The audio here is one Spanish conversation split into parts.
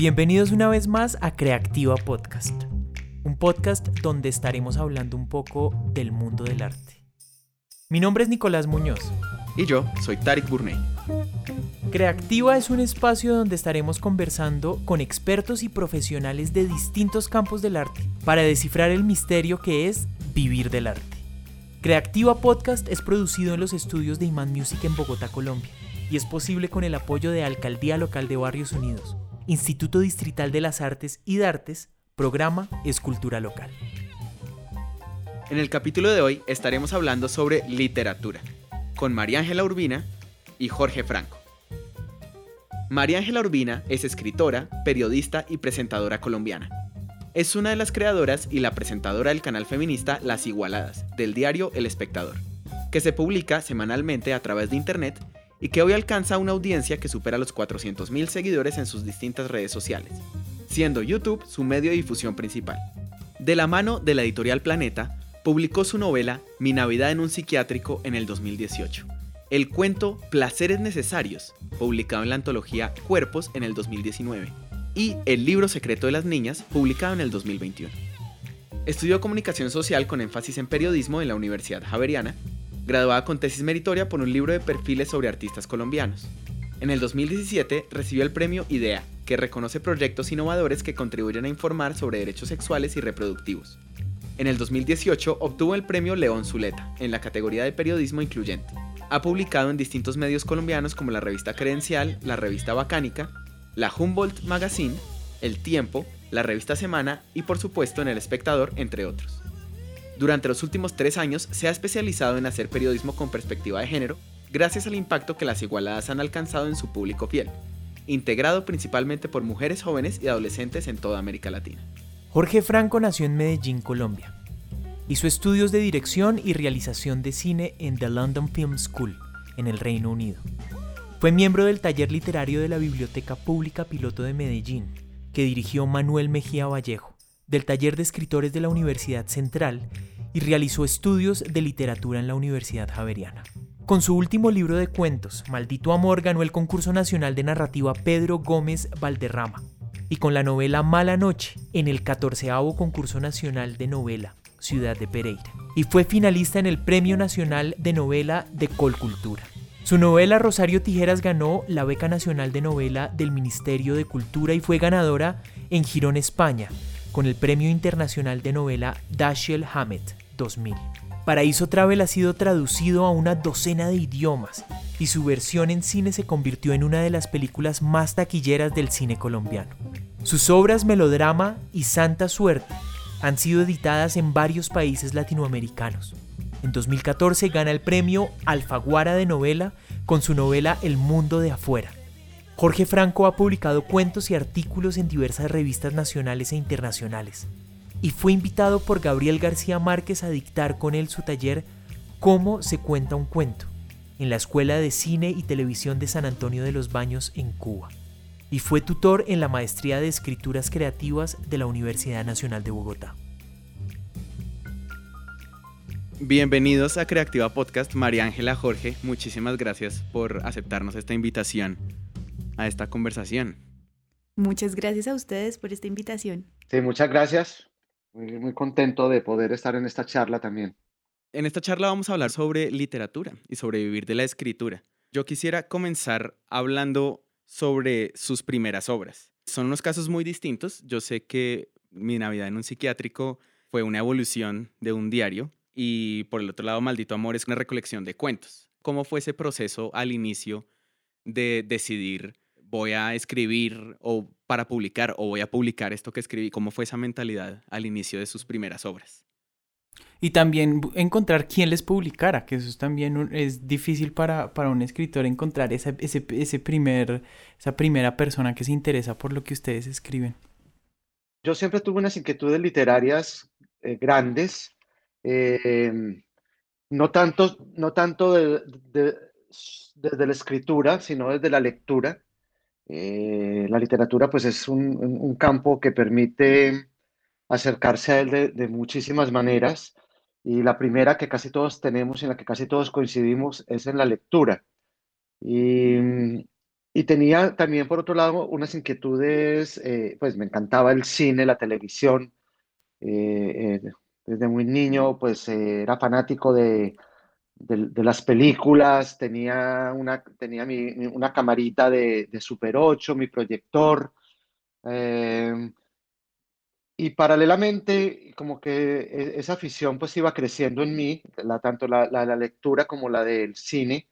Bienvenidos una vez más a Creativa Podcast, un podcast donde estaremos hablando un poco del mundo del arte. Mi nombre es Nicolás Muñoz. Y yo soy Tarik Burney. Creativa es un espacio donde estaremos conversando con expertos y profesionales de distintos campos del arte para descifrar el misterio que es vivir del arte. Creativa Podcast es producido en los estudios de Iman Music en Bogotá, Colombia, y es posible con el apoyo de Alcaldía Local de Barrios Unidos, Instituto Distrital de las Artes y Dartes, Programa Escultura Local. En el capítulo de hoy estaremos hablando sobre literatura, con María Ángela Urbina y Jorge Franco. María Ángela Urbina es escritora, periodista y presentadora colombiana. Es una de las creadoras y la presentadora del canal feminista Las Igualadas, del diario El Espectador, que se publica semanalmente a través de internet y que hoy alcanza una audiencia que supera los 400.000 seguidores en sus distintas redes sociales, siendo YouTube su medio de difusión principal. De la mano de la editorial Planeta, publicó su novela Mi Navidad en un psiquiátrico en el 2018. El cuento Placeres Necesarios, publicado en la antología Cuerpos en el 2019. Y El libro secreto de las niñas, publicado en el 2021. Estudió comunicación social con énfasis en periodismo en la Universidad Javeriana, graduada con tesis meritoria por un libro de perfiles sobre artistas colombianos. En el 2017 recibió el premio IDEA, que reconoce proyectos innovadores que contribuyen a informar sobre derechos sexuales y reproductivos. En el 2018 obtuvo el premio León Zuleta en la categoría de periodismo incluyente. Ha publicado en distintos medios colombianos como la revista Credencial, la revista Bacánica, la Humboldt Magazine, El Tiempo, la revista Semana y por supuesto en El Espectador, entre otros. Durante los últimos tres años se ha especializado en hacer periodismo con perspectiva de género, gracias al impacto que las igualadas han alcanzado en su público fiel, integrado principalmente por mujeres jóvenes y adolescentes en toda América Latina. Jorge Franco nació en Medellín, Colombia. Hizo estudios de dirección y realización de cine en The London Film School, en el Reino Unido. Fue miembro del taller literario de la Biblioteca Pública Piloto de Medellín, que dirigió Manuel Mejía Vallejo, del taller de escritores de la Universidad Central y realizó estudios de literatura en la Universidad Javeriana. Con su último libro de cuentos, Maldito Amor, ganó el concurso nacional de narrativa Pedro Gómez Valderrama, y con la novela Mala Noche en el 14 concurso nacional de novela Ciudad de Pereira y fue finalista en el Premio Nacional de Novela de Colcultura. Su novela Rosario Tijeras ganó la beca nacional de novela del Ministerio de Cultura y fue ganadora en Girón, España, con el Premio Internacional de Novela Dashiell Hammett 2000. Paraíso Travel ha sido traducido a una docena de idiomas y su versión en cine se convirtió en una de las películas más taquilleras del cine colombiano. Sus obras Melodrama y Santa Suerte han sido editadas en varios países latinoamericanos. En 2014 gana el premio Alfaguara de novela con su novela El mundo de afuera. Jorge Franco ha publicado cuentos y artículos en diversas revistas nacionales e internacionales y fue invitado por Gabriel García Márquez a dictar con él su taller Cómo se cuenta un cuento en la Escuela de Cine y Televisión de San Antonio de los Baños en Cuba y fue tutor en la Maestría de Escrituras Creativas de la Universidad Nacional de Bogotá. Bienvenidos a Creativa Podcast, María Ángela Jorge. Muchísimas gracias por aceptarnos esta invitación a esta conversación. Muchas gracias a ustedes por esta invitación. Sí, muchas gracias. Muy, muy contento de poder estar en esta charla también. En esta charla vamos a hablar sobre literatura y sobre vivir de la escritura. Yo quisiera comenzar hablando sobre sus primeras obras. Son unos casos muy distintos. Yo sé que Mi Navidad en un psiquiátrico fue una evolución de un diario y por el otro lado Maldito Amor es una recolección de cuentos. ¿Cómo fue ese proceso al inicio de decidir voy a escribir o para publicar o voy a publicar esto que escribí? ¿Cómo fue esa mentalidad al inicio de sus primeras obras? Y también encontrar quién les publicara, que eso es también es difícil para, para, un escritor encontrar esa, ese, ese primer, esa primera persona que se interesa por lo que ustedes escriben. Yo siempre tuve unas inquietudes literarias eh, grandes, eh, no tanto, no tanto de, desde la escritura, sino desde la lectura. Eh, la literatura pues es un, campo que permite acercarse a él de, muchísimas maneras y la primera que casi todos tenemos y en la que casi todos coincidimos es en la lectura. Y, y tenía también, por otro lado, unas inquietudes, eh, pues me encantaba el cine, la televisión. Eh, desde muy niño, pues era fanático de, de, las películas, tenía una, tenía mi, una camarita de, Super 8, mi proyector. y paralelamente, como que e, esa afición pues iba creciendo en mí, tanto la, la, la lectura como la del cine.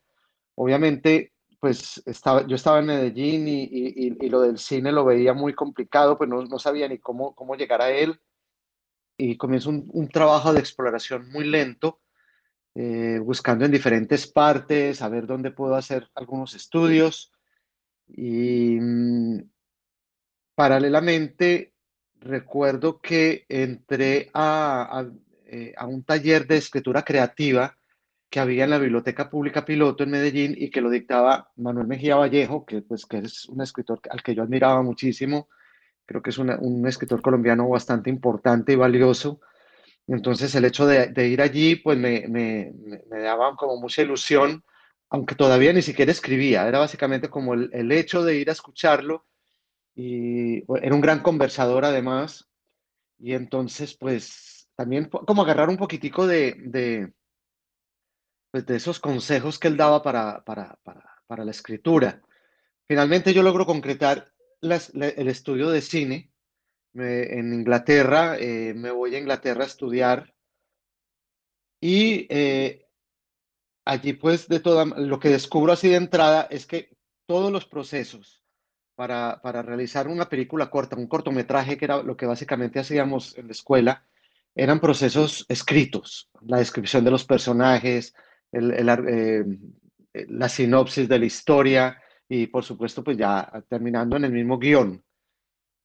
Obviamente pues estaba, yo estaba en Medellín y, y, y, lo del cine lo veía muy complicado, pues no, no sabía ni cómo, cómo llegar a él. Y comienzo un, un trabajo de exploración muy lento, eh, buscando en diferentes partes, a ver dónde puedo hacer algunos estudios. Y mmm, paralelamente, recuerdo que entré a, a, eh, a un taller de escritura creativa que había en la Biblioteca Pública Piloto en Medellín y que lo dictaba Manuel Mejía Vallejo, que, pues, que es un escritor al que yo admiraba muchísimo. Creo que es una, un escritor colombiano bastante importante y valioso. Entonces el hecho de, ir allí pues me, me, me, daba como mucha ilusión, aunque todavía ni siquiera escribía. Era básicamente como el, hecho de ir a escucharlo y era un gran conversador además. Y entonces pues también como agarrar un poquitico de, pues, de esos consejos que él daba para, para, para, la escritura. Finalmente yo logro concretar el estudio de cine me, en Inglaterra, eh, me voy a Inglaterra a estudiar y eh, allí pues de toda, lo que descubro así de entrada es que todos los procesos para, para realizar una película corta, un cortometraje, que era lo que básicamente hacíamos en la escuela, eran procesos escritos, la descripción de los personajes, el, el, eh, la sinopsis de la historia y por supuesto pues ya terminando en el mismo guion.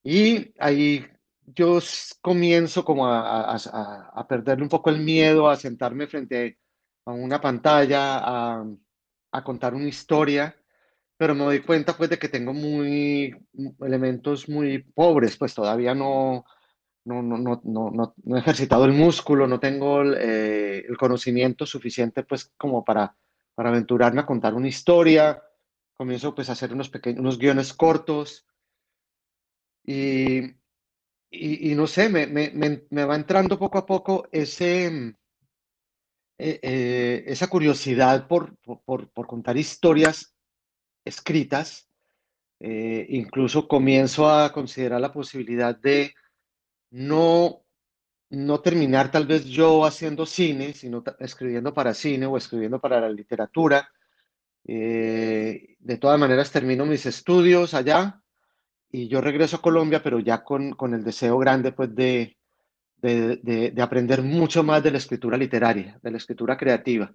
Y ahí yo comienzo como a, a, a, perderle un poco el miedo, a sentarme frente a una pantalla, a, a, contar una historia, pero me doy cuenta pues de que tengo muy elementos muy pobres, pues todavía no, no, no, no, no, no he ejercitado el músculo, no tengo el, eh, el conocimiento suficiente pues como para, para aventurarme a contar una historia. Comienzo pues a hacer unos pequeños, unos guiones cortos y, y, y no sé, me, me, me, va entrando poco a poco ese, eh, eh, esa curiosidad por, por, por, contar historias escritas. Eh, incluso comienzo a considerar la posibilidad de no, no terminar tal vez yo haciendo cine, sino escribiendo para cine o escribiendo para la literatura. Eh, de todas maneras, termino mis estudios allá y yo regreso a Colombia, pero ya con, con el deseo grande pues, de, de, de, de, aprender mucho más de la escritura literaria, de la escritura creativa.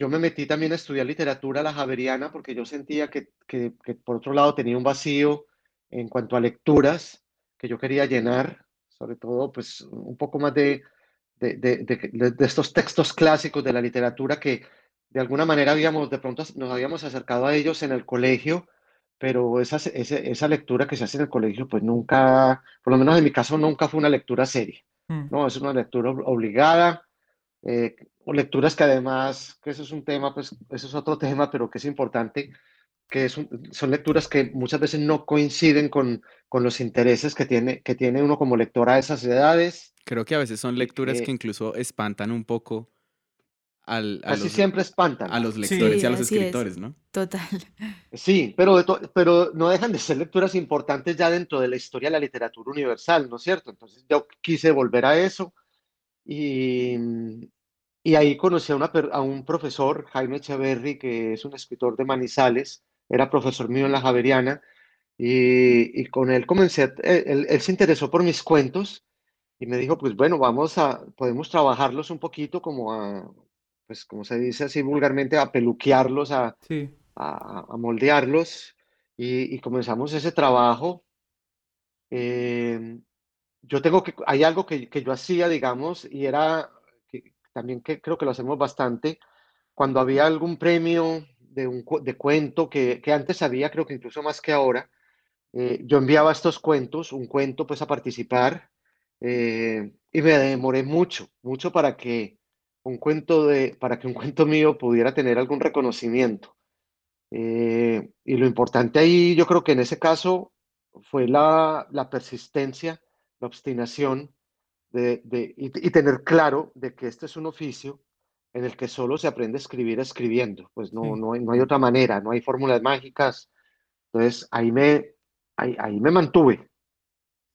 Yo me metí también a estudiar literatura la javeriana porque yo sentía que, que, que por otro lado tenía un vacío en cuanto a lecturas que yo quería llenar sobre todo pues un poco más de, de, de, de, estos textos clásicos de la literatura que de alguna manera habíamos, de pronto nos habíamos acercado a ellos en el colegio, pero esa, esa, esa, lectura que se hace en el colegio, pues nunca, por lo menos en mi caso, nunca fue una lectura seria, mm. ¿no? Es una lectura obligada, eh, o lecturas que además, que eso es un tema, pues eso es otro tema, pero que es importante, que es un, son lecturas que muchas veces no coinciden con, con, los intereses que tiene, que tiene uno como lector a esas edades. Creo que a veces son lecturas eh, que incluso espantan un poco al, a, los, siempre espantan. a los lectores sí, y a los escritores, es. ¿no? Total. Sí, pero, pero no dejan de ser lecturas importantes ya dentro de la historia de la literatura universal, ¿no es cierto? Entonces yo quise volver a eso y, y ahí conocí a, una, a un profesor, Jaime Echeverry, que es un escritor de Manizales, era profesor mío en la Javeriana, y, y con él comencé, él, él, se interesó por mis cuentos y me dijo, pues bueno, vamos a, podemos trabajarlos un poquito como a, pues como se dice así vulgarmente, a peluquearlos, a, sí. a, a, moldearlos, y, y, comenzamos ese trabajo. Eh, yo tengo que, hay algo que, que yo hacía, digamos, y era, que, también que creo que lo hacemos bastante, cuando había algún premio de, un, de cuento que, que, antes había, creo que incluso más que ahora, eh, yo enviaba estos cuentos, un cuento pues a participar, eh, y me demoré mucho, mucho para que un cuento de, para que un cuento mío pudiera tener algún reconocimiento. Eh, y lo importante ahí, yo creo que en ese caso fue la, la persistencia, la obstinación de, de, y, tener claro de que este es un oficio en el que solo se aprende a escribir escribiendo, pues no, no, no hay otra manera, no hay fórmulas mágicas. Entonces ahí me, ahí, ahí me mantuve,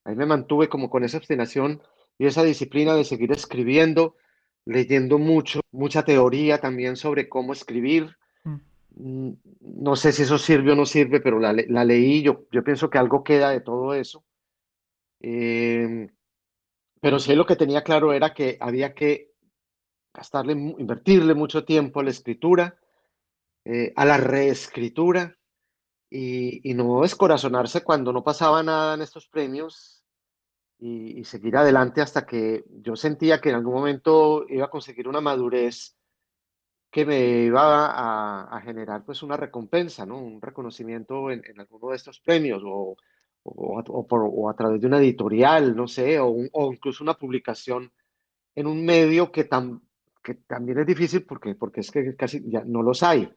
ahí me mantuve como con esa obstinación y esa disciplina de seguir escribiendo, leyendo mucho, mucha teoría también sobre cómo escribir. Mm. Mm, no sé si eso sirve o no sirve, pero la, la leí, yo, yo pienso que algo queda de todo eso. Em, pero sí lo que tenía claro era que había que gastarle, invertirle mucho tiempo a la escritura, eh, a la reescritura y, y, no descorazonarse cuando no pasaba nada en estos premios y, seguir adelante hasta que yo sentía que en algún momento iba a conseguir una madurez que me iba a, a generar pues una recompensa, ¿no? Un reconocimiento en, en alguno de estos premios o, o, o, por, o, a través de una editorial, no sé, o, o, incluso una publicación en un medio que, tam, que también es difícil porque, porque es que casi ya no los hay.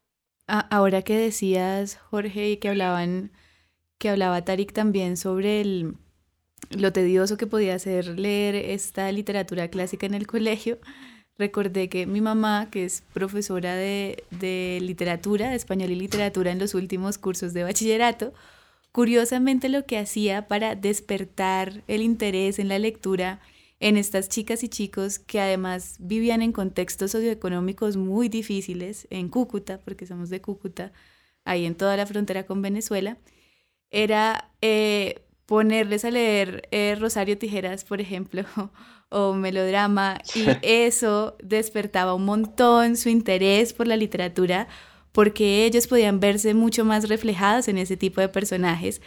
Ahora que decías, Jorge, y que hablaban, que hablaba Tarik también sobre el, lo tedioso que podía ser leer esta literatura clásica en el colegio, recordé que mi mamá, que es profesora de, de literatura, de español y literatura en los últimos cursos de bachillerato, curiosamente lo que hacía para despertar el interés en la lectura en estas chicas y chicos que además vivían en contextos socioeconómicos muy difíciles en Cúcuta, porque somos de Cúcuta, ahí en toda la frontera con Venezuela, era eh, ponerles a leer eh, Rosario Tijeras, por ejemplo, o melodrama, y eso despertaba un montón su interés por la literatura, porque ellos podían verse mucho más reflejados en ese tipo de personajes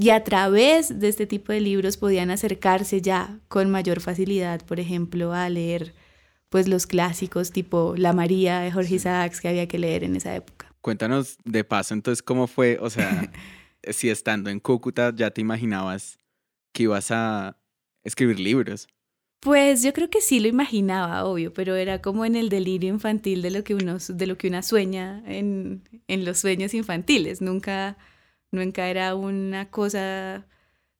y a través de este tipo de libros podían acercarse ya con mayor facilidad, por ejemplo, a leer pues los clásicos tipo La María de Jorge Isaacs que había que leer en esa época. Cuéntanos de paso entonces cómo fue, o sea, si estando en Cúcuta ya te imaginabas que ibas a escribir libros. Pues yo creo que sí lo imaginaba, obvio, pero era como en el delirio infantil de lo que uno, de lo que una sueña en, en los sueños infantiles. Nunca, nunca era una cosa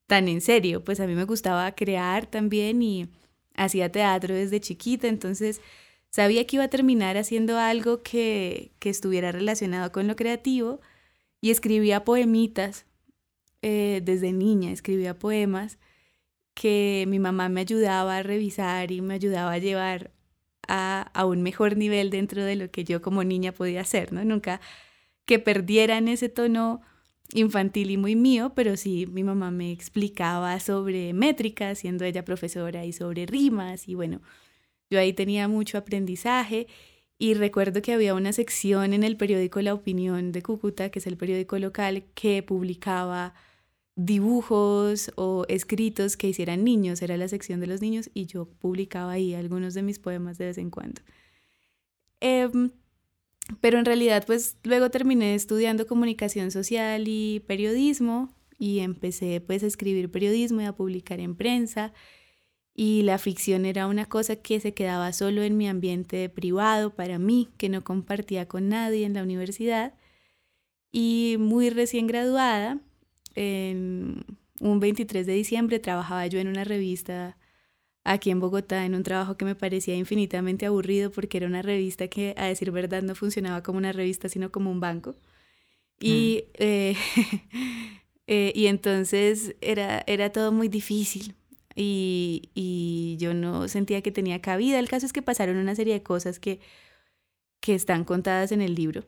tan en serio. Pues a mí me gustaba crear también y hacía teatro desde chiquita, entonces sabía que iba a terminar haciendo algo que, que estuviera relacionado con lo creativo y escribía poemitas eh, desde niña, escribía poemas que mi mamá me ayudaba a revisar y me ayudaba a llevar a, a, un mejor nivel dentro de lo que yo como niña podía hacer, ¿no? Nunca que perdieran ese tono infantil y muy mío, pero sí mi mamá me explicaba sobre métricas, siendo ella profesora, y sobre rimas, y bueno, yo ahí tenía mucho aprendizaje y recuerdo que había una sección en el periódico La Opinión de Cúcuta, que es el periódico local, que publicaba dibujos o escritos que hicieran niños, era la sección de los niños y yo publicaba ahí algunos de mis poemas de vez en cuando. Em, pero en realidad pues luego terminé estudiando comunicación social y periodismo y empecé pues a escribir periodismo y a publicar en prensa y la ficción era una cosa que se quedaba solo en mi ambiente privado para mí, que no compartía con nadie en la universidad y muy recién graduada en un 23 de diciembre trabajaba yo en una revista aquí en Bogotá, en un trabajo que me parecía infinitamente aburrido porque era una revista que, a decir verdad, no funcionaba como una revista, sino como un banco. Y, mm. eh, eh, y entonces era, era todo muy difícil y, yo no sentía que tenía cabida. El caso es que pasaron una serie de cosas que, que están contadas en el libro.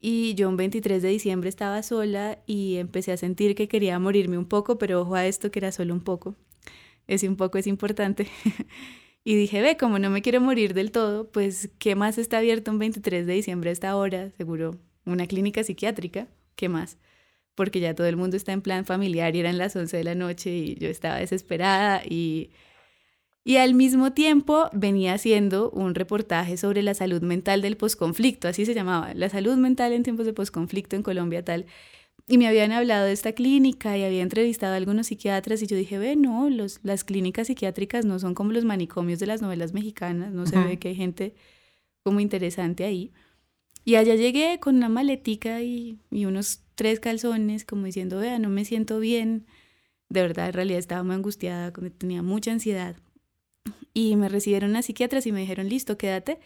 Y yo un 23 de diciembre estaba sola y empecé a sentir que quería morirme un poco, pero ojo a esto que era solo un poco. Ese un poco es importante. y dije, ve, como no me quiero morir del todo, pues, ¿qué más está abierto un 23 de diciembre a esta hora? Seguro una clínica psiquiátrica. ¿Qué más? Porque ya todo el mundo está en plan familiar y eran las 11 de la noche y yo estaba desesperada y y al mismo tiempo venía haciendo un reportaje sobre la salud mental del posconflicto, así se llamaba, la salud mental en tiempos de posconflicto en Colombia tal. Y me habían hablado de esta clínica y había entrevistado a algunos psiquiatras y yo dije, ve, no, los, las clínicas psiquiátricas no son como los manicomios de las novelas mexicanas, no se ve que hay gente como interesante ahí. Y allá llegué con una maletica y, y unos tres calzones, como diciendo, vea, no me siento bien. De verdad, en realidad estaba muy angustiada, tenía mucha ansiedad. Y me recibieron a psiquiatras y me dijeron, listo, quédate.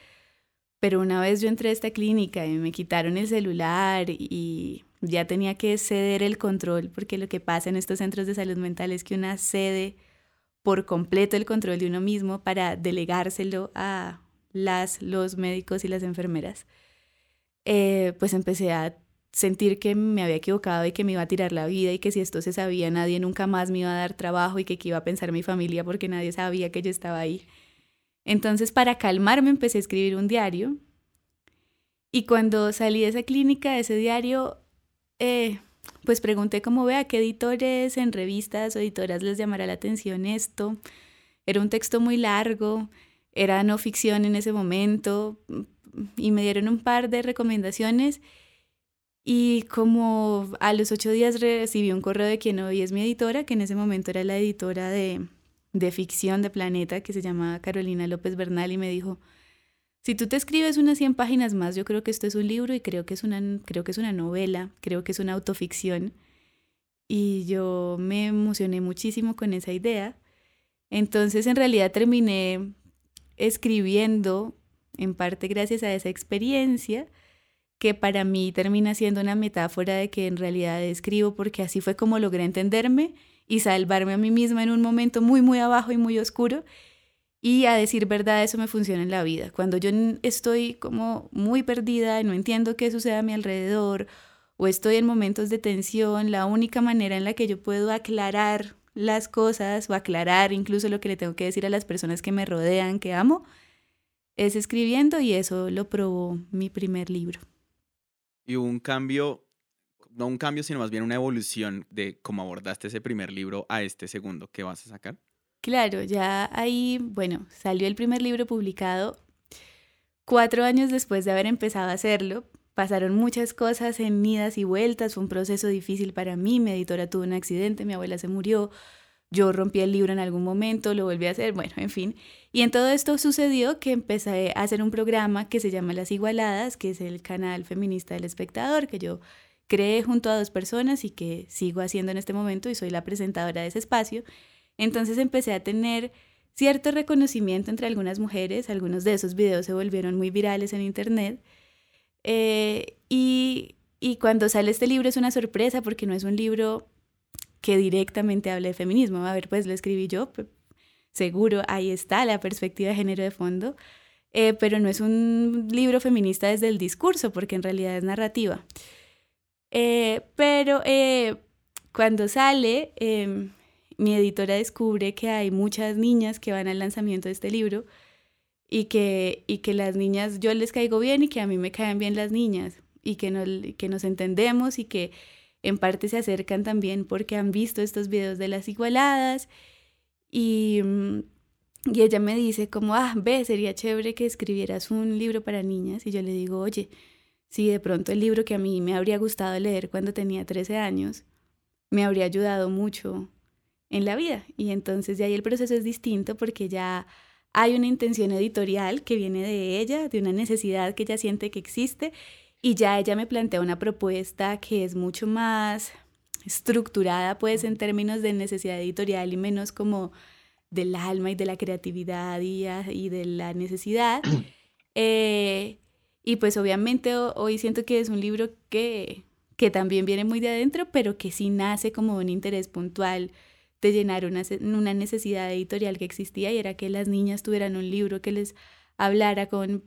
Pero una vez yo entré a esta clínica y me quitaron el celular y ya tenía que ceder el control, porque lo que pasa en estos centros de salud mental es que una cede por completo el control de uno mismo para delegárselo a las, los médicos y las enfermeras. Eh, pues empecé a sentir que me había equivocado y que me iba a tirar la vida y que si esto se sabía nadie nunca más me iba a dar trabajo y que qué iba a pensar mi familia porque nadie sabía que yo estaba ahí. Entonces para calmarme empecé a escribir un diario y cuando salí de esa clínica, ese diario, eh, pues pregunté cómo vea qué editores en revistas o editoras les llamará la atención esto. Era un texto muy largo, era no ficción en ese momento y me dieron un par de recomendaciones y como a los ocho días recibí un correo de quien hoy es mi editora, que en ese momento era la editora de, de ficción de Planeta, que se llama Carolina López Bernal, y me dijo, si tú te escribes unas 100 páginas más, yo creo que esto es un libro y creo que es una, creo que es una novela, creo que es una autoficción. Y yo me emocioné muchísimo con esa idea. Entonces en realidad terminé escribiendo, en parte gracias a esa experiencia, que para mí termina siendo una metáfora de que en realidad escribo porque así fue como logré entenderme y salvarme a mí misma en un momento muy, muy abajo y muy oscuro. Y a decir verdad, eso me funciona en la vida. Cuando yo estoy como muy perdida, no entiendo qué sucede a mi alrededor o estoy en momentos de tensión, la única manera en la que yo puedo aclarar las cosas o aclarar incluso lo que le tengo que decir a las personas que me rodean, que amo, es escribiendo y eso lo probó mi primer libro y hubo un cambio, no un cambio, sino más bien una evolución de cómo abordaste ese primer libro a este segundo que vas a sacar. Claro, ya ahí, bueno, salió el primer libro publicado cuatro años después de haber empezado a hacerlo. Pasaron muchas cosas en idas y vueltas, fue un proceso difícil para mí, mi editora tuvo un accidente, mi abuela se murió, yo rompí el libro en algún momento, lo volví a hacer, bueno, en fin. Y en todo esto sucedió que empecé a hacer un programa que se llama Las Igualadas, que es el canal feminista del espectador, que yo creé junto a dos personas y que sigo haciendo en este momento y soy la presentadora de ese espacio. Entonces empecé a tener cierto reconocimiento entre algunas mujeres, algunos de esos videos se volvieron muy virales en internet. Eh, y, y cuando sale este libro es una sorpresa porque no es un libro que directamente hable de feminismo. A ver, pues lo escribí yo, seguro ahí está la perspectiva de género de fondo, eh, pero no es un libro feminista desde el discurso, porque en realidad es narrativa. Eh, pero eh, cuando sale, em, mi editora descubre que hay muchas niñas que van al lanzamiento de este libro y que, y que las niñas, yo les caigo bien y que a mí me caen bien las niñas y que, no, que nos entendemos y que en parte se acercan también porque han visto estos videos de las igualadas y, mm, y ella me dice como, ah, ve, sería chévere que escribieras un libro para niñas y yo le digo, oye, si de pronto el libro que a mí me habría gustado leer cuando tenía 13 años me habría ayudado mucho en la vida y entonces de ahí el proceso es distinto porque ya hay una intención editorial que viene de ella, de una necesidad que ella siente que existe y ya ella me plantea una propuesta que es mucho más estructurada, pues, en términos de necesidad editorial y menos como del alma y de la creatividad y, y de la necesidad. Eh, y pues obviamente hoy siento que es un libro que, que también viene muy de adentro, pero que sí nace como un interés puntual de llenar una, una necesidad editorial que existía y era que las niñas tuvieran un libro que les hablara con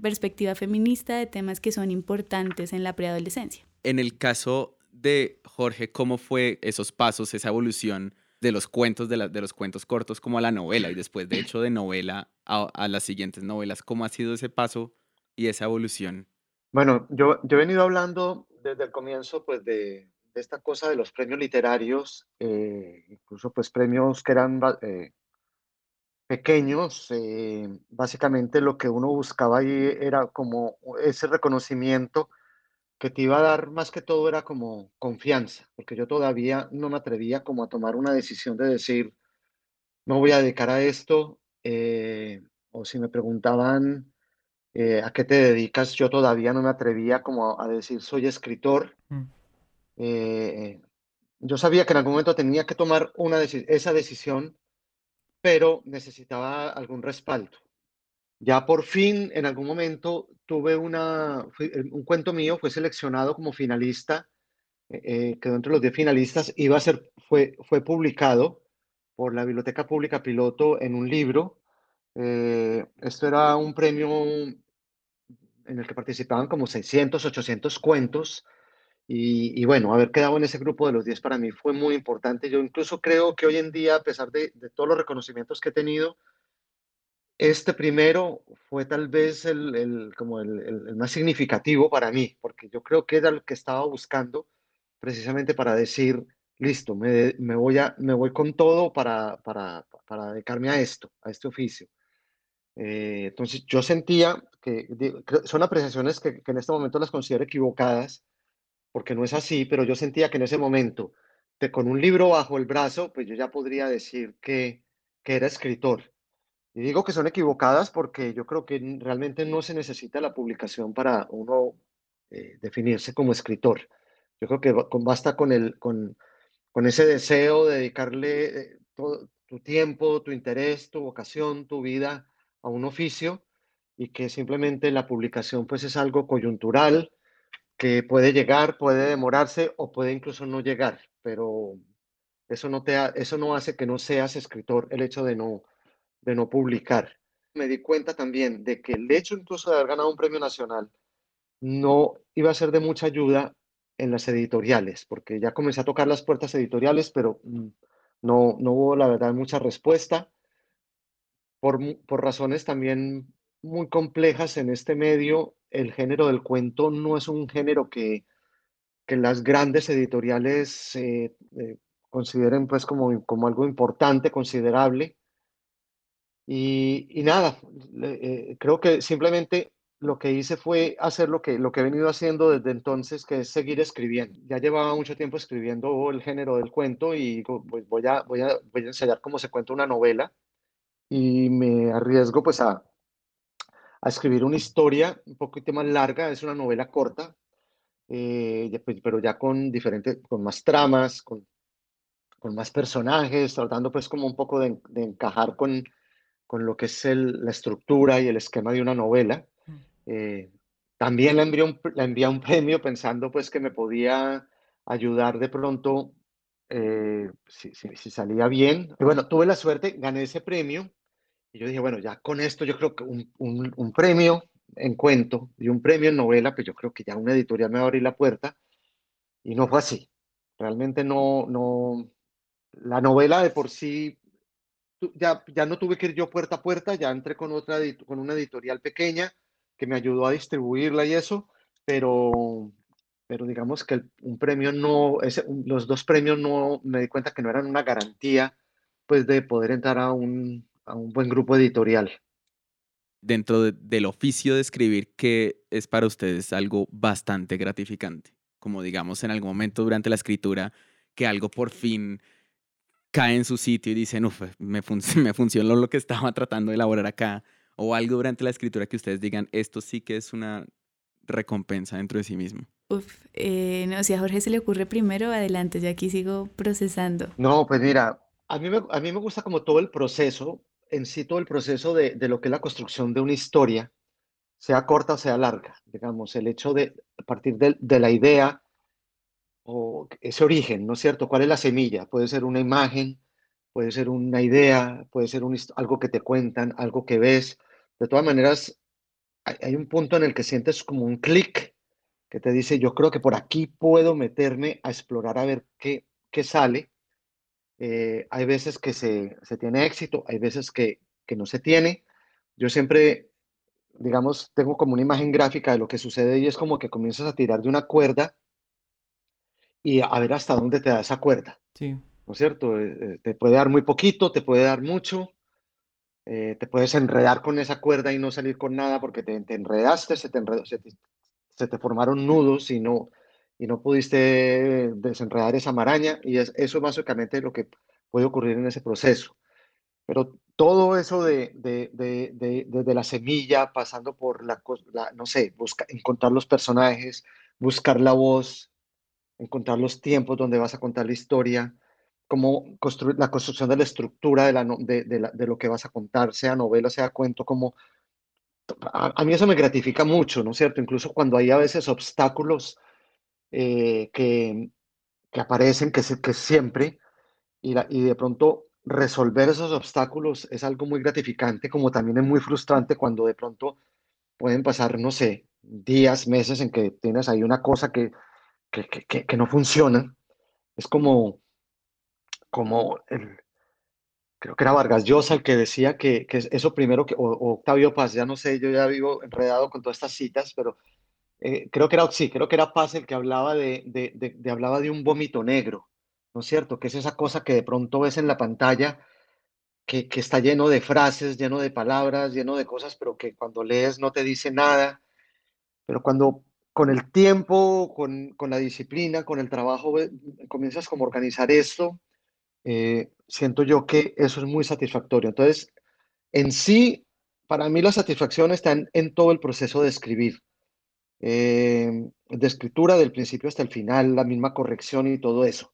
perspectiva feminista de temas que son importantes en la preadolescencia. En el caso de Jorge, ¿cómo fue esos pasos, esa evolución de los cuentos, de, de los cuentos cortos como a la novela y después de hecho de novela a, las siguientes novelas? ¿Cómo ha sido ese paso y esa evolución? Bueno, yo, yo he venido hablando desde el comienzo pues de, esta cosa de los premios literarios, eh, incluso pues premios que eran eh, pequeños, eh, básicamente lo que uno buscaba ahí era como ese reconocimiento que te iba a dar más que todo era como confianza, porque yo todavía no me atrevía como a tomar una decisión de decir, no voy a dedicar a esto, eh, o si me preguntaban eh, a qué te dedicas. Yo todavía no me atrevía como a decir soy escritor. Mm. Eh, yo sabía que en algún momento tenía que tomar una esa decisión, pero necesitaba algún respaldo. Ya por fin, en algún momento, tuve una, un cuento mío, fue seleccionado como finalista, eh, quedó entre los 10 finalistas, iba a ser, fue, fue publicado por la Biblioteca Pública Piloto en un libro. esto era un premio en el que participaban como 600, 800 cuentos. Y, bueno, haber quedado en ese grupo de los 10 para mí fue muy importante. Yo incluso creo que hoy en día, a pesar de, todos los reconocimientos que he tenido, este primero fue tal vez el, como el, más significativo para mí, porque yo creo que era el que estaba buscando precisamente para decir, listo, me, me voy, a, me voy con todo para, para, para dedicarme a esto, a este oficio. Eh, entonces yo sentía que, son apreciaciones que, en este momento las considero equivocadas, porque no es así, pero yo sentía que en ese momento, con un libro bajo el brazo, pues yo ya podría decir que, que era escritor. Y digo que son equivocadas porque yo creo que realmente no se necesita la publicación para uno eh, definirse como escritor. Yo creo que basta con, el, con, con ese deseo de dedicarle eh, todo, tu tiempo, tu interés, tu vocación, tu vida a un oficio y que simplemente la publicación pues es algo coyuntural que puede llegar, puede demorarse o puede incluso no llegar, pero eso no, te eso no hace que no seas escritor el hecho de no, de no publicar. Me di cuenta también de que el hecho incluso de haber ganado un premio nacional no iba a ser de mucha ayuda en las editoriales, porque ya comencé a tocar las puertas editoriales, pero mm, no, no hubo la verdad mucha respuesta por, razones también muy complejas en este medio, el género del cuento no es un género que, que las grandes editoriales eh, eh, consideren pues como, como algo importante, considerable. Y, nada, eh, creo que simplemente lo que hice fue hacer lo que, lo que he venido haciendo desde entonces, que es seguir escribiendo. Ya llevaba mucho tiempo escribiendo el género del cuento y pues voy, a, voy, a, voy a ensayar cómo se cuenta una novela y me arriesgo pues a, a escribir una historia un poquito más larga, es una novela corta, eh, pues, pero ya con diferentes, con más tramas, con, con, más personajes, tratando pues como un poco de, de encajar con, con, lo que es el, la estructura y el esquema de una novela. Mm. Eh, también le envié, un, le envié un premio pensando pues que me podía ayudar de pronto eh, si, si, si, salía bien. Y bueno, tuve la suerte, gané ese premio y yo dije, bueno, ya con esto yo creo que un, un, premio en cuento y un premio en novela, pues yo creo que ya una editorial me va a abrir la puerta. Y no fue así. Realmente no, no, la novela de por sí, ya, ya no tuve que ir yo puerta a puerta, ya entré con, otra, con una editorial pequeña que me ayudó a distribuirla y eso, pero, pero digamos que un premio no, ese, los dos premios no, me di cuenta que no eran una garantía pues de poder entrar a un, a un buen grupo editorial. Dentro del oficio de escribir, ¿qué es para ustedes algo bastante gratificante? Como digamos en algún momento durante la escritura, que algo por fin cae en su sitio y dicen, uff, me, me funcionó lo que estaba tratando de elaborar acá. O algo durante la escritura que ustedes digan, esto sí que es una recompensa dentro de sí mismo. Uf, eh, no, si a Jorge se le ocurre primero, adelante, yo aquí sigo procesando. No, pues mira, a mí a mí me gusta como todo el proceso, en sí todo el proceso de, lo que es la construcción de una historia, sea corta o sea larga, digamos, el hecho de partir de, la idea o ese origen, ¿no es cierto? ¿Cuál es la semilla? Puede ser una imagen, puede ser una idea, puede ser algo que te cuentan, algo que ves. De todas maneras, hay, un punto en el que sientes como un clic que te dice, yo creo que por aquí puedo meterme a explorar a ver qué, qué sale eh, hay veces que se, se, tiene éxito, hay veces que, que no se tiene. Yo siempre, digamos, tengo como una imagen gráfica de lo que sucede y es como que comienzas a tirar de una cuerda y a ver hasta dónde te da esa cuerda. Sí. ¿No es cierto? Eh, eh, te puede dar muy poquito, te puede dar mucho, te puedes enredar con esa cuerda y no salir con nada porque te, te enredaste, se te, se te, se te formaron nudos y no, y no pudiste desenredar esa maraña y es, eso es básicamente lo que puede ocurrir en ese proceso. pero todo eso de, de, la semilla, pasando por la, no sé, buscar, encontrar los personajes, buscar la voz, encontrar los tiempos donde vas a contar la historia, cómo construir la construcción de la estructura de, la, de, lo que vas a contar, sea novela, sea cuento, como a, mí eso me gratifica mucho, ¿no es cierto? Incluso cuando hay a veces obstáculos eh, que, que, aparecen, que, que siempre, y, la, y de pronto resolver esos obstáculos es algo muy gratificante, como también es muy frustrante cuando de pronto pueden pasar, no sé, días, meses en que tienes ahí una cosa que, que, que, que no funciona. Es como, como el, creo que era Vargas Llosa el que decía que, que eso primero, que, o, Octavio Paz, ya no sé, yo ya vivo enredado con todas estas citas, pero eh, creo que era, sí, creo que era Paz el que hablaba de, de, de, hablaba de un vómito negro, ¿no es cierto? Que es esa cosa que de pronto ves en la pantalla, que, que está lleno de frases, lleno de palabras, lleno de cosas, pero que cuando lees no te dice nada, pero cuando con el tiempo, con, con la disciplina, con el trabajo, comienzas como a organizar esto, eh, siento yo que eso es muy satisfactorio. Entonces, en sí, para mí la satisfacción está en, todo el proceso de escribir, eh, de escritura del principio hasta el final, la misma corrección y todo eso.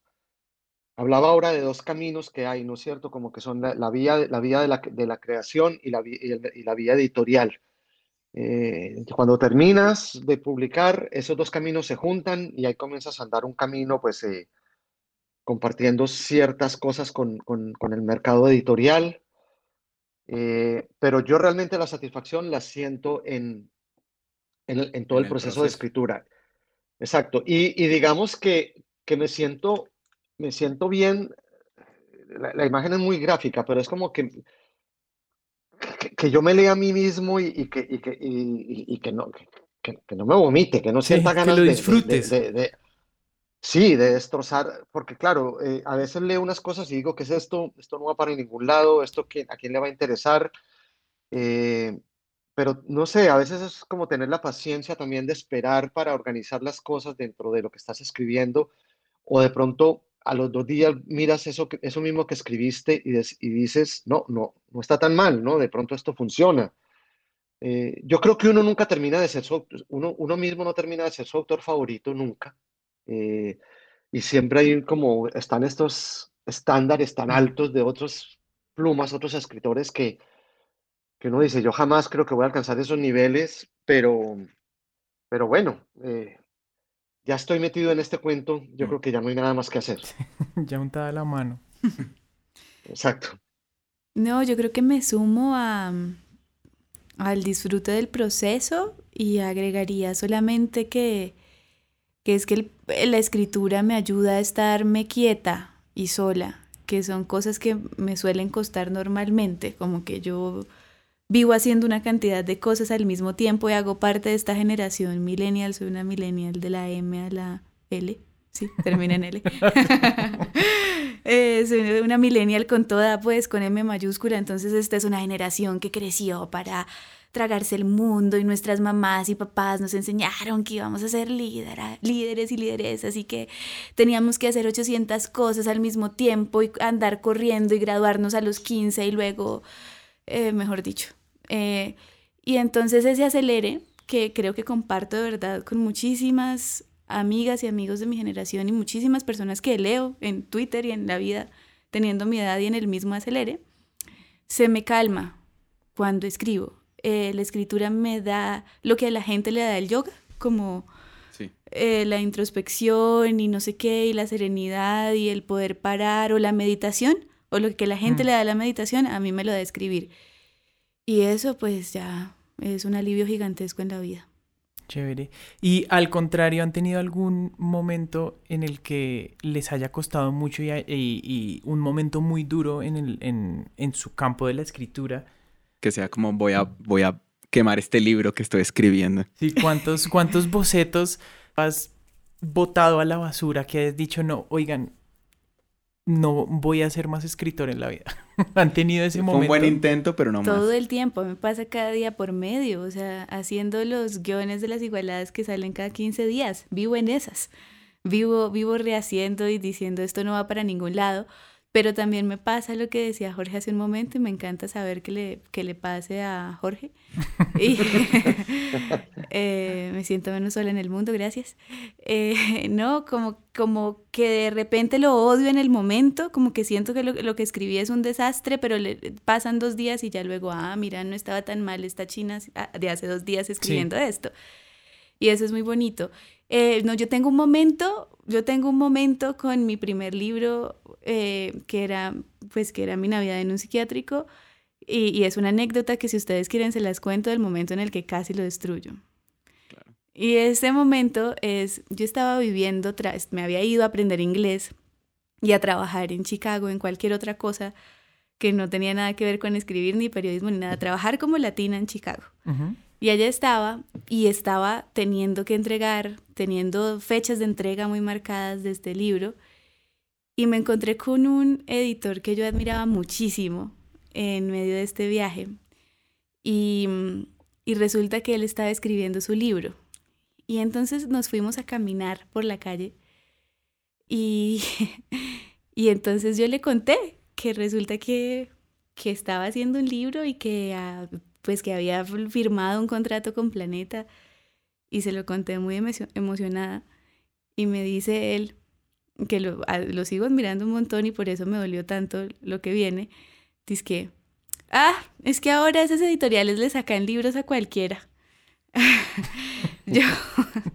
Hablaba ahora de dos caminos que hay, ¿no es cierto? Como que son la, vía, la vía de, la, creación y la, y la vía editorial. Eh, cuando terminas de publicar, esos dos caminos se juntan y ahí comienzas a andar un camino, pues, compartiendo ciertas cosas con, el mercado editorial, eh, pero yo realmente la satisfacción la siento en, en, todo el, proceso, de escritura. Exacto. Y, digamos que, que, me, siento, me siento bien, la, imagen es muy gráfica, pero es como que, que, yo me lea a mí mismo y, que, y, que, no, que, no me vomite, que no sienta ganas lo disfrutes. de Sí, de destrozar, porque claro, eh, a veces leo unas cosas y digo, ¿qué es esto? Esto no va para ningún lado, esto a quién le va a interesar. Eh, pero no sé, a veces es como tener la paciencia también de esperar para organizar las cosas dentro de lo que estás escribiendo, o de pronto a los dos días miras eso, eso mismo que escribiste y, y dices, no, no, no está tan mal, ¿no? De pronto esto funciona. Eh, yo creo que uno nunca termina de ser su, uno, uno mismo no termina de ser su autor favorito nunca. Eh, y siempre hay como, están estos estándares tan altos de otros plumas, otros escritores que, que uno dice, yo jamás creo que voy a alcanzar esos niveles, pero, pero bueno, eh, ya estoy metido en este cuento, yo mm. creo que ya no hay nada más que hacer. ya untada la mano. Exacto. No, yo creo que me sumo a, al disfrute del proceso y agregaría solamente que que es que la escritura me ayuda a estarme quieta y sola, que son cosas que me suelen costar normalmente, como que yo vivo haciendo una cantidad de cosas al mismo tiempo y hago parte de esta generación millennial, soy una millennial de la M a la L, sí, termina en L. eh, soy una millennial con toda, pues, con M mayúscula, entonces esta es una generación que creció para tragarse el mundo y nuestras mamás y papás nos enseñaron que íbamos a ser líderes y lideresas y que teníamos que hacer 800 cosas al mismo tiempo y andar corriendo y graduarnos a los 15 y luego, eh, mejor dicho. Eh, y entonces ese acelere que creo que comparto de verdad con muchísimas amigas y amigos de mi generación y muchísimas personas que leo en Twitter y en la vida teniendo mi edad y en el mismo acelere, se me calma cuando escribo eh, la escritura me da lo que a la gente le da el yoga, como eh, la introspección y no sé qué, y la serenidad y el poder parar, o la meditación, o lo que la gente mm. le da a la meditación, a mí me lo da escribir. Y eso pues ya es un alivio gigantesco en la vida. Chévere. Y al contrario, ¿han tenido algún momento en el que les haya costado mucho y, un momento muy duro en, el, en, en su campo de la escritura? que sea como voy a, voy a quemar este libro que estoy escribiendo. Sí, ¿cuántos, cuántos bocetos has botado a la basura que has dicho, no, oigan, no voy a ser más escritor en la vida? Han tenido ese momento. un buen intento, pero no Todo más. Todo el tiempo, me pasa cada día por medio, o sea, haciendo los guiones de las igualdades que salen cada 15 días, vivo en esas. Vivo, vivo rehaciendo y diciendo esto no va para ningún lado Pero también me pasa lo que decía Jorge hace un momento y me encanta saber que le, que le pase a Jorge. Y, eh, me siento menos sola en el mundo, gracias. Eh, no, como, como que de repente lo odio en el momento, como que siento que lo, que escribí es un desastre, pero le, pasan dos días y ya luego, ah, mira, no estaba tan mal esta china ah, de hace dos días escribiendo esto. Y eso es muy bonito. Eh, no, yo tengo un momento, yo tengo un momento con mi primer libro eh, que era, pues, que era mi Navidad en un psiquiátrico y, es una anécdota que si ustedes quieren se las cuento del momento en el que casi lo destruyo. Y ese momento es, yo estaba viviendo, me había ido a aprender inglés y a trabajar en Chicago, en cualquier otra cosa que no tenía nada que ver con escribir ni periodismo ni nada, trabajar como latina en Chicago. Y allá estaba y estaba teniendo que entregar, teniendo fechas de entrega muy marcadas de este libro. Y me encontré con un editor que yo admiraba muchísimo en medio de este viaje. Y, y resulta que él estaba escribiendo su libro. Y entonces nos fuimos a caminar por la calle. Y, y entonces yo le conté que resulta que, que estaba haciendo un libro y que ah, pues que había firmado un contrato con Planeta y se lo conté muy emocionada y me dice él que lo, lo, sigo admirando un montón y por eso me dolió tanto lo que viene, dice que, ah, es que ahora esas editoriales le sacan libros a cualquiera. yo,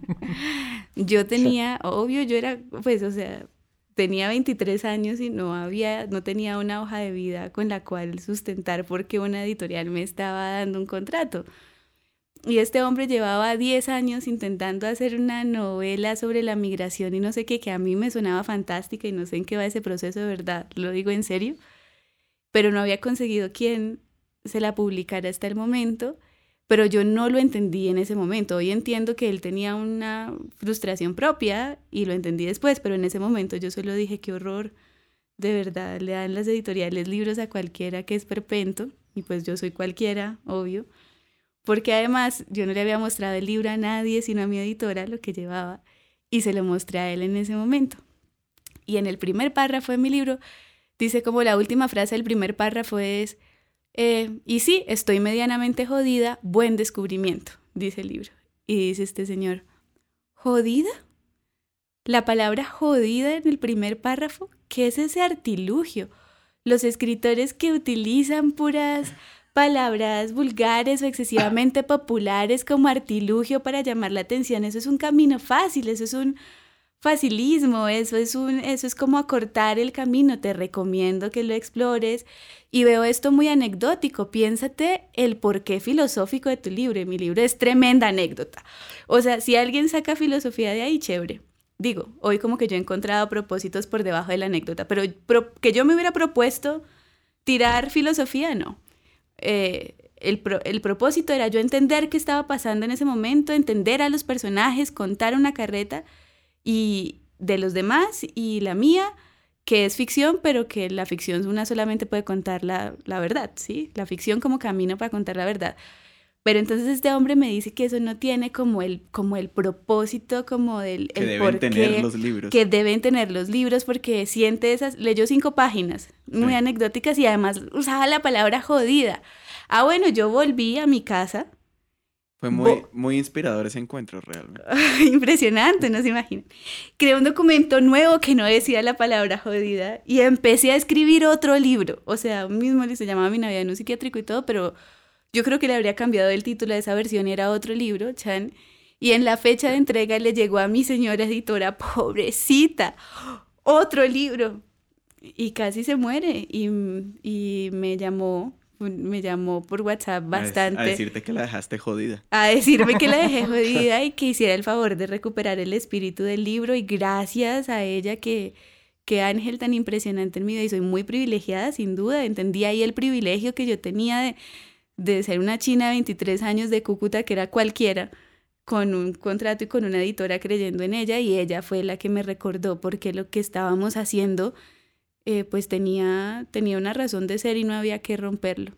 yo tenía, obvio, yo era, pues, o sea, tenía 23 años y no había, no tenía una hoja de vida con la cual sustentar porque una editorial me estaba dando un contrato. Y este hombre llevaba 10 años intentando hacer una novela sobre la migración y no sé qué, que a mí me sonaba fantástica y no sé en qué va ese proceso de verdad, lo digo en serio, pero no había conseguido quien se la publicara hasta el momento pero yo no lo entendí en ese momento. Hoy entiendo que él tenía una frustración propia y lo entendí después, pero en ese momento yo solo dije, qué horror, de verdad, le dan las editoriales libros a cualquiera que es perpento, y pues yo soy cualquiera, obvio, porque además yo no le había mostrado el libro a nadie, sino a mi editora, lo que llevaba, y se lo mostré a él en ese momento. Y en el primer párrafo de mi libro, dice como la última frase del primer párrafo es, eh, y sí, estoy medianamente jodida, buen descubrimiento, dice el libro. Y dice este señor, ¿jodida? La palabra jodida en el primer párrafo, ¿qué es ese artilugio? Los escritores que utilizan puras palabras vulgares o excesivamente populares como artilugio para llamar la atención, eso es un camino fácil, eso es un facilismo, eso es, un, eso es como acortar el camino, te recomiendo que lo explores y veo esto muy anecdótico, piénsate el porqué filosófico de tu libro, mi libro es tremenda anécdota, o sea, si alguien saca filosofía de ahí, chévere. Digo, hoy como que yo he encontrado propósitos por debajo de la anécdota, pero que yo me hubiera propuesto tirar filosofía, no. Eh, el, el, propósito era yo entender qué estaba pasando en ese momento, entender a los personajes, contar una carreta y de los demás y la mía, que es ficción, pero que la ficción una solamente puede contar la, la verdad, ¿sí? La ficción como camino para contar la verdad. Pero entonces este hombre me dice que eso no tiene como el, como el propósito, como del que deben tener los libros. Que deben tener los libros porque siente esas, leyó cinco páginas muy anecdóticas y además usaba la palabra jodida. Ah, bueno, yo volví a mi casa fue muy, muy inspirador ese encuentro, realmente. Impresionante, no se imaginan. Creé un documento nuevo que no decía la palabra jodida y empecé a escribir otro libro. O sea, mismo se llamaba Mi Navidad en un psiquiátrico y todo, pero yo creo que le habría cambiado el título de esa versión y era otro libro, Chan. Y en la fecha de entrega le llegó a mi señora editora, pobrecita, otro libro. Y casi se muere. Y, y me llamó me llamó por WhatsApp bastante. A, decirte que la dejaste jodida. A decirme que la dejé jodida y que hiciera el favor de recuperar el espíritu del libro y gracias a ella que, que Ángel tan impresionante en mi vida y soy muy privilegiada sin duda, entendí ahí el privilegio que yo tenía de, de ser una china de 23 años de Cúcuta que era cualquiera con un contrato y con una editora creyendo en ella y ella fue la que me recordó porque lo que estábamos haciendo eh, pues tenía, tenía una razón de ser y no había que romperlo.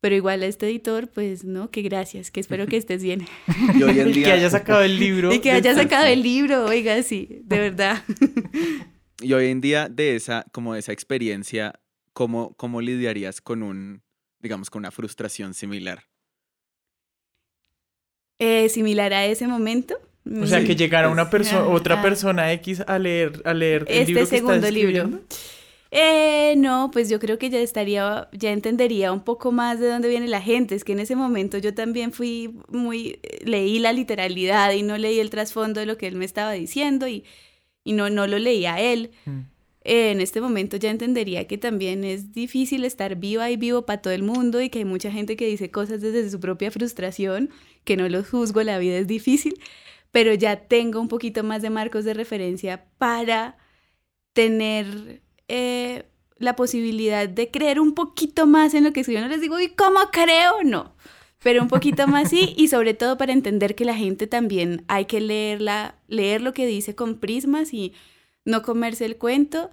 Pero igual a este editor, pues no, que gracias, que espero que estés bien. Y hoy que haya sacado el libro. Y que haya sacado el libro, oiga, sí, de verdad. y hoy en día de esa, como de esa experiencia, ¿cómo, cómo lidiarías con un, digamos, con una frustración similar? Eh, similar a ese momento. O sea, Mm, que llegara una persona, otra ah. persona X a leer, a leer el Este libro que estás segundo libro. Eh, no, pues yo creo que ya estaría, ya entendería un poco más de dónde viene la gente. Es que en ese momento yo también fui muy, leí la literalidad y no leí el trasfondo de lo que él me estaba diciendo y, y no, no lo leía a él. Mm. Eh, en este momento ya entendería que también es difícil estar viva y vivo para todo el mundo y que hay mucha gente que dice cosas desde su propia frustración, que no los juzgo, la vida es difícil, pero ya tengo un poquito más de marcos de referencia para tener eh, la posibilidad de creer un poquito más en lo que escribo. No les digo, ¿y cómo creo? No, pero un poquito más sí, y sobre todo para entender que la gente también hay que leerla, leer lo que dice con prismas y no comerse el cuento.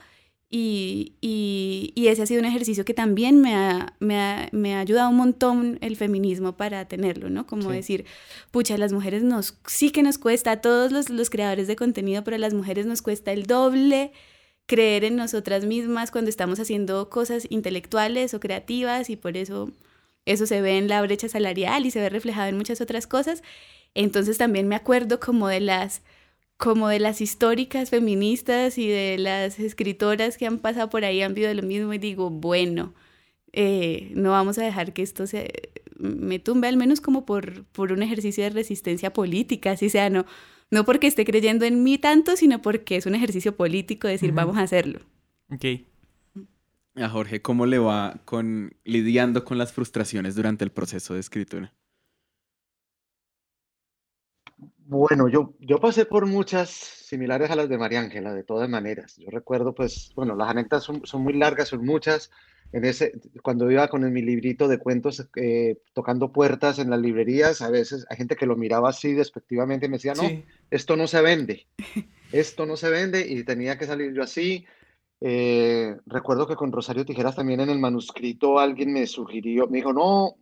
Y, y- y ese ha sido un ejercicio que también me ha, me ha- me ha ayudado un montón el feminismo para tenerlo, ¿no? Como Sí. decir, pucha, las mujeres nos, sí que nos cuesta, a todos los, los creadores de contenido, pero a las mujeres nos cuesta el doble creer en nosotras mismas cuando estamos haciendo cosas intelectuales o creativas y por eso eso se ve en la brecha salarial y se ve reflejado en muchas otras cosas. Entonces también me acuerdo como de las como de las históricas feministas y de las escritoras que han pasado por ahí han vivido lo mismo y digo, bueno, eh, no vamos a dejar que esto se me tumbe al menos como por, por un ejercicio de resistencia política, así sea, no, no porque esté creyendo en mí tanto, sino porque es un ejercicio político decir, vamos a hacerlo. Ok. A Jorge, ¿cómo le va con lidiando con las frustraciones durante el proceso de escritura? Bueno, yo, yo pasé por muchas similares a las de María Ángela, de todas maneras. Yo recuerdo, pues, bueno, las anécdotas son, son muy largas, son muchas. En ese, cuando iba con mi librito de cuentos eh, tocando puertas en las librerías, a veces hay gente que lo miraba así despectivamente y me decía, no, Sí. esto no se vende, esto no se vende y tenía que salir yo así. Eh, recuerdo que con Rosario Tijeras también en el manuscrito alguien me sugirió, me dijo, no,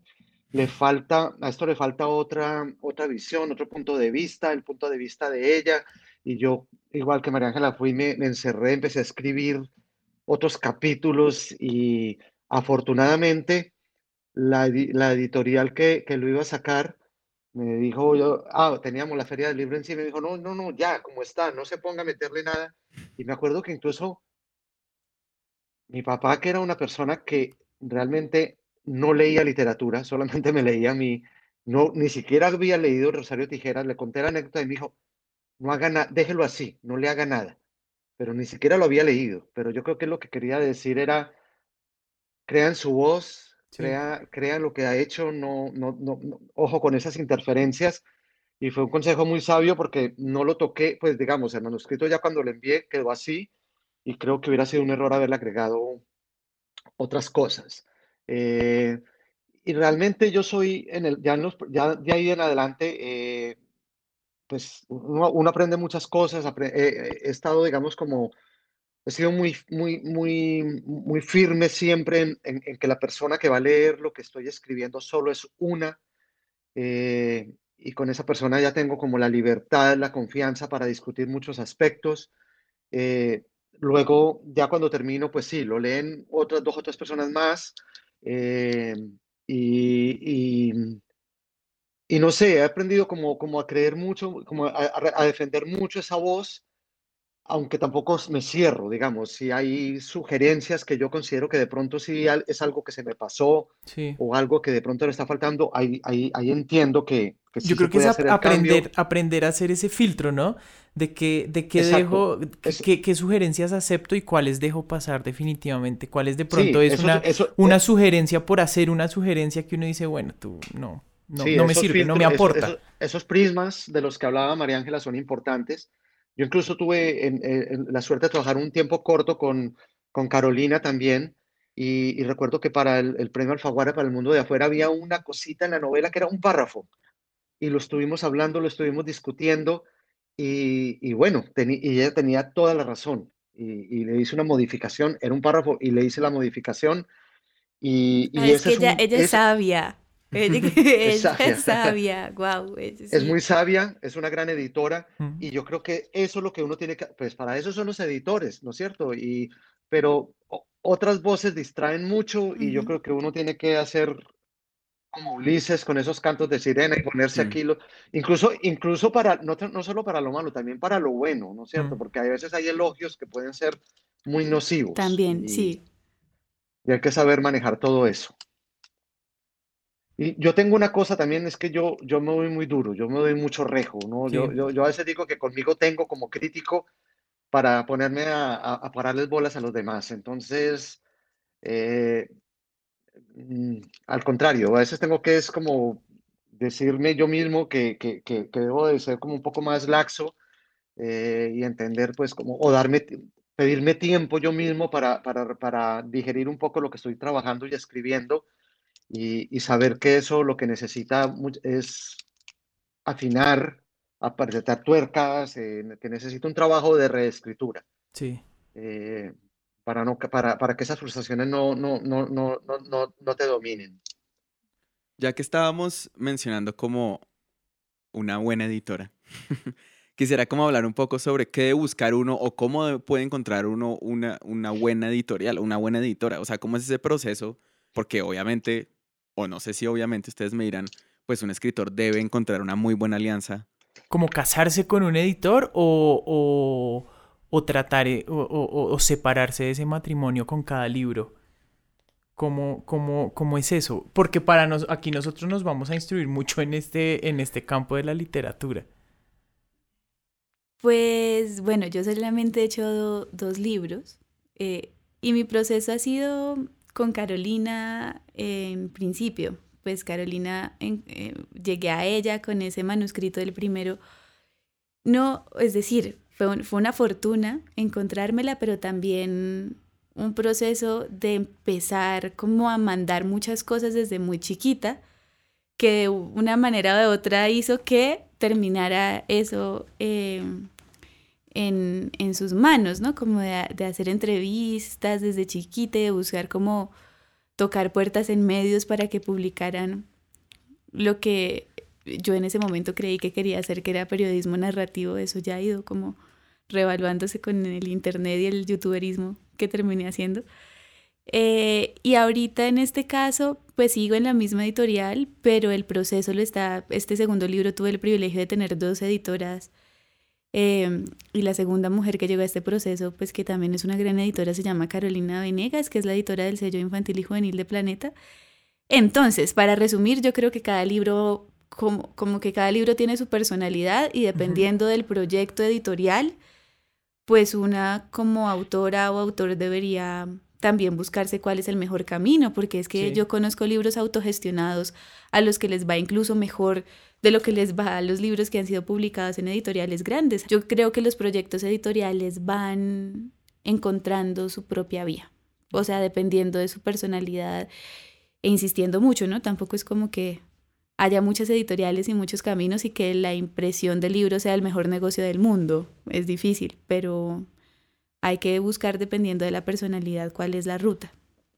le falta, a esto le falta otra, otra visión, otro punto de vista, el punto de vista de ella. Y yo, igual que María Ángela, fui, me, me encerré, empecé a escribir otros capítulos y afortunadamente la, la editorial que, que lo iba a sacar me dijo, yo, ah, teníamos la feria del libro encima, y me dijo, no, no, no, ya, como está, no se ponga a meterle nada. Y me acuerdo que incluso mi papá, que era una persona que realmente no leía literatura, solamente me leía a mí, no, ni siquiera había leído Rosario Tijeras, le conté la anécdota y me dijo, no haga nada, déjelo así, no le haga nada, pero ni siquiera lo había leído, pero yo creo que lo que quería decir era, crean su voz, Sí. crea, crean lo que ha hecho, no, no, no, no- ojo con esas interferencias, y fue un consejo muy sabio porque no lo toqué, pues digamos, el manuscrito ya cuando lo envié quedó así, y creo que hubiera sido un error haberle agregado otras cosas. Eh, y realmente yo soy, en el, ya, en los- ya de ahí en adelante, eh, pues uno, uno aprende muchas cosas, apre- eh, he estado, digamos, como, he sido muy, muy, muy, muy firme siempre en, en- en que la persona que va a leer lo que estoy escribiendo solo es una, eh, y con esa persona ya tengo como la libertad, la confianza para discutir muchos aspectos. Eh, luego, ya cuando termino, pues sí, lo leen otras dos otras personas más. Eh, y, y- y no sé, he aprendido como, como a creer mucho, como a, defender mucho esa voz, aunque tampoco me cierro, digamos. Si hay sugerencias que yo considero que de pronto sí es algo que se me pasó Sí. o algo que de pronto le está faltando, ahí, ahí, ahí entiendo que, que sí Yo creo que es cambio. aprender, aprender a hacer ese filtro, ¿no? De que, de qué Exacto. dejo, Es- qué, qué sugerencias acepto y cuáles dejo pasar definitivamente. Cuáles de Sí, pronto es eso- una, eso- una eh, sugerencia por hacer una sugerencia que uno dice, bueno, tú no, no, Sí, no me esos sirve, no me aporta. eso- esos prismas de los que hablaba María Ángela son importantes. Yo incluso tuve en- en- en la suerte de trabajar un tiempo corto con, con Carolina también. Y, y recuerdo que para el, el premio Alfaguara para el mundo de afuera había una cosita en la novela que era un párrafo. Y lo estuvimos hablando, lo estuvimos discutiendo. Y, y bueno, y ella tenía toda la razón. Y, y le hice una modificación, era un párrafo y le hice la modificación. Y, Ah, es que es ella, un- ella es ese- sabia. Ella, Es sabia. es sabia, wow. Es muy sabia, es una gran editora Mm. y yo creo que eso es lo que uno tiene que, pues para eso son los editores, ¿no es cierto? Y, pero o- otras voces distraen mucho y yo creo que uno tiene que hacer como Ulises con esos cantos de sirena y ponerse Mm. aquí, lo, incluso, incluso para, no, no solo para lo malo, también para lo bueno, ¿no es cierto? Mm. Porque a veces hay elogios que pueden ser muy nocivos También, y, sí. y hay que saber manejar todo eso. Y yo tengo una cosa también, es que yo, yo me doy muy duro, yo me doy mucho rejo, ¿no? Yo, Sí. yo, yo a veces digo que conmigo tengo como crítico para ponerme a, a, a pararles bolas a los demás. Entonces, eh, mm, al contrario, a veces tengo que es como decirme yo mismo que, que, que, que debo de ser como un poco más laxo eh, y entender pues como, o darme, pedirme tiempo yo mismo para, para, para digerir un poco lo que estoy trabajando y escribiendo y, y saber que eso lo que necesita es afinar, apretar tuercas, eh, que necesita un trabajo de reescritura Sí. eh, para, no, para, para que esas frustraciones no, no, no, no, no, no, no te dominen. Ya que estábamos mencionando como una buena editora, quisiera como hablar un poco sobre qué debe buscar uno o cómo de- puede encontrar uno una, una buena editorial, una buena editora. O sea, cómo es ese proceso, porque obviamente, o no sé si obviamente ustedes me dirán, pues un escritor debe encontrar una muy buena alianza. como casarse con un editor o, o, o tratar eh, o, o- o separarse de ese matrimonio con cada libro. ¿Cómo, cómo, cómo es eso? Porque para nos, aquí nosotros nos vamos a instruir mucho en este, en este campo de la literatura. Pues bueno, yo solamente he hecho do- dos libros eh, y mi proceso ha sido con Carolina en principio. Pues Carolina, eh, llegué a ella con ese manuscrito del primero. No, es decir, fue, fue una fortuna encontrármela, pero también un proceso de empezar como a mandar muchas cosas desde muy chiquita, que de una manera u otra hizo que terminara eso eh, en, en sus manos, ¿no? Como de, de hacer entrevistas desde chiquita de buscar como tocar puertas en medios para que publicaran lo que yo en ese momento creí que quería hacer, que era periodismo narrativo, eso ya ha ido como revaluándose con el internet y el youtuberismo que terminé haciendo. Eh, y ahorita en este caso, pues sigo en la misma editorial, pero el proceso lo está, este segundo libro tuve el privilegio de tener dos editoras eh, y la segunda mujer que llegó a este proceso, pues que también es una gran editora, se llama Carolina Venegas, que es la editora del sello infantil y juvenil de Planeta. Entonces, para resumir, yo creo que cada libro, como, como que cada libro tiene su personalidad y dependiendo del proyecto editorial, pues una como autora o autor debería también buscarse cuál es el mejor camino, porque es que Sí. yo conozco libros autogestionados a los que les va incluso mejor de lo que les va a los libros que han sido publicados en editoriales grandes. Yo creo que los proyectos editoriales van encontrando su propia vía, o sea, dependiendo de su personalidad e insistiendo mucho, ¿no? Tampoco es como que haya muchas editoriales y muchos caminos y que la impresión del libro sea el mejor negocio del mundo. Es difícil, pero hay que buscar dependiendo de la personalidad cuál es la ruta,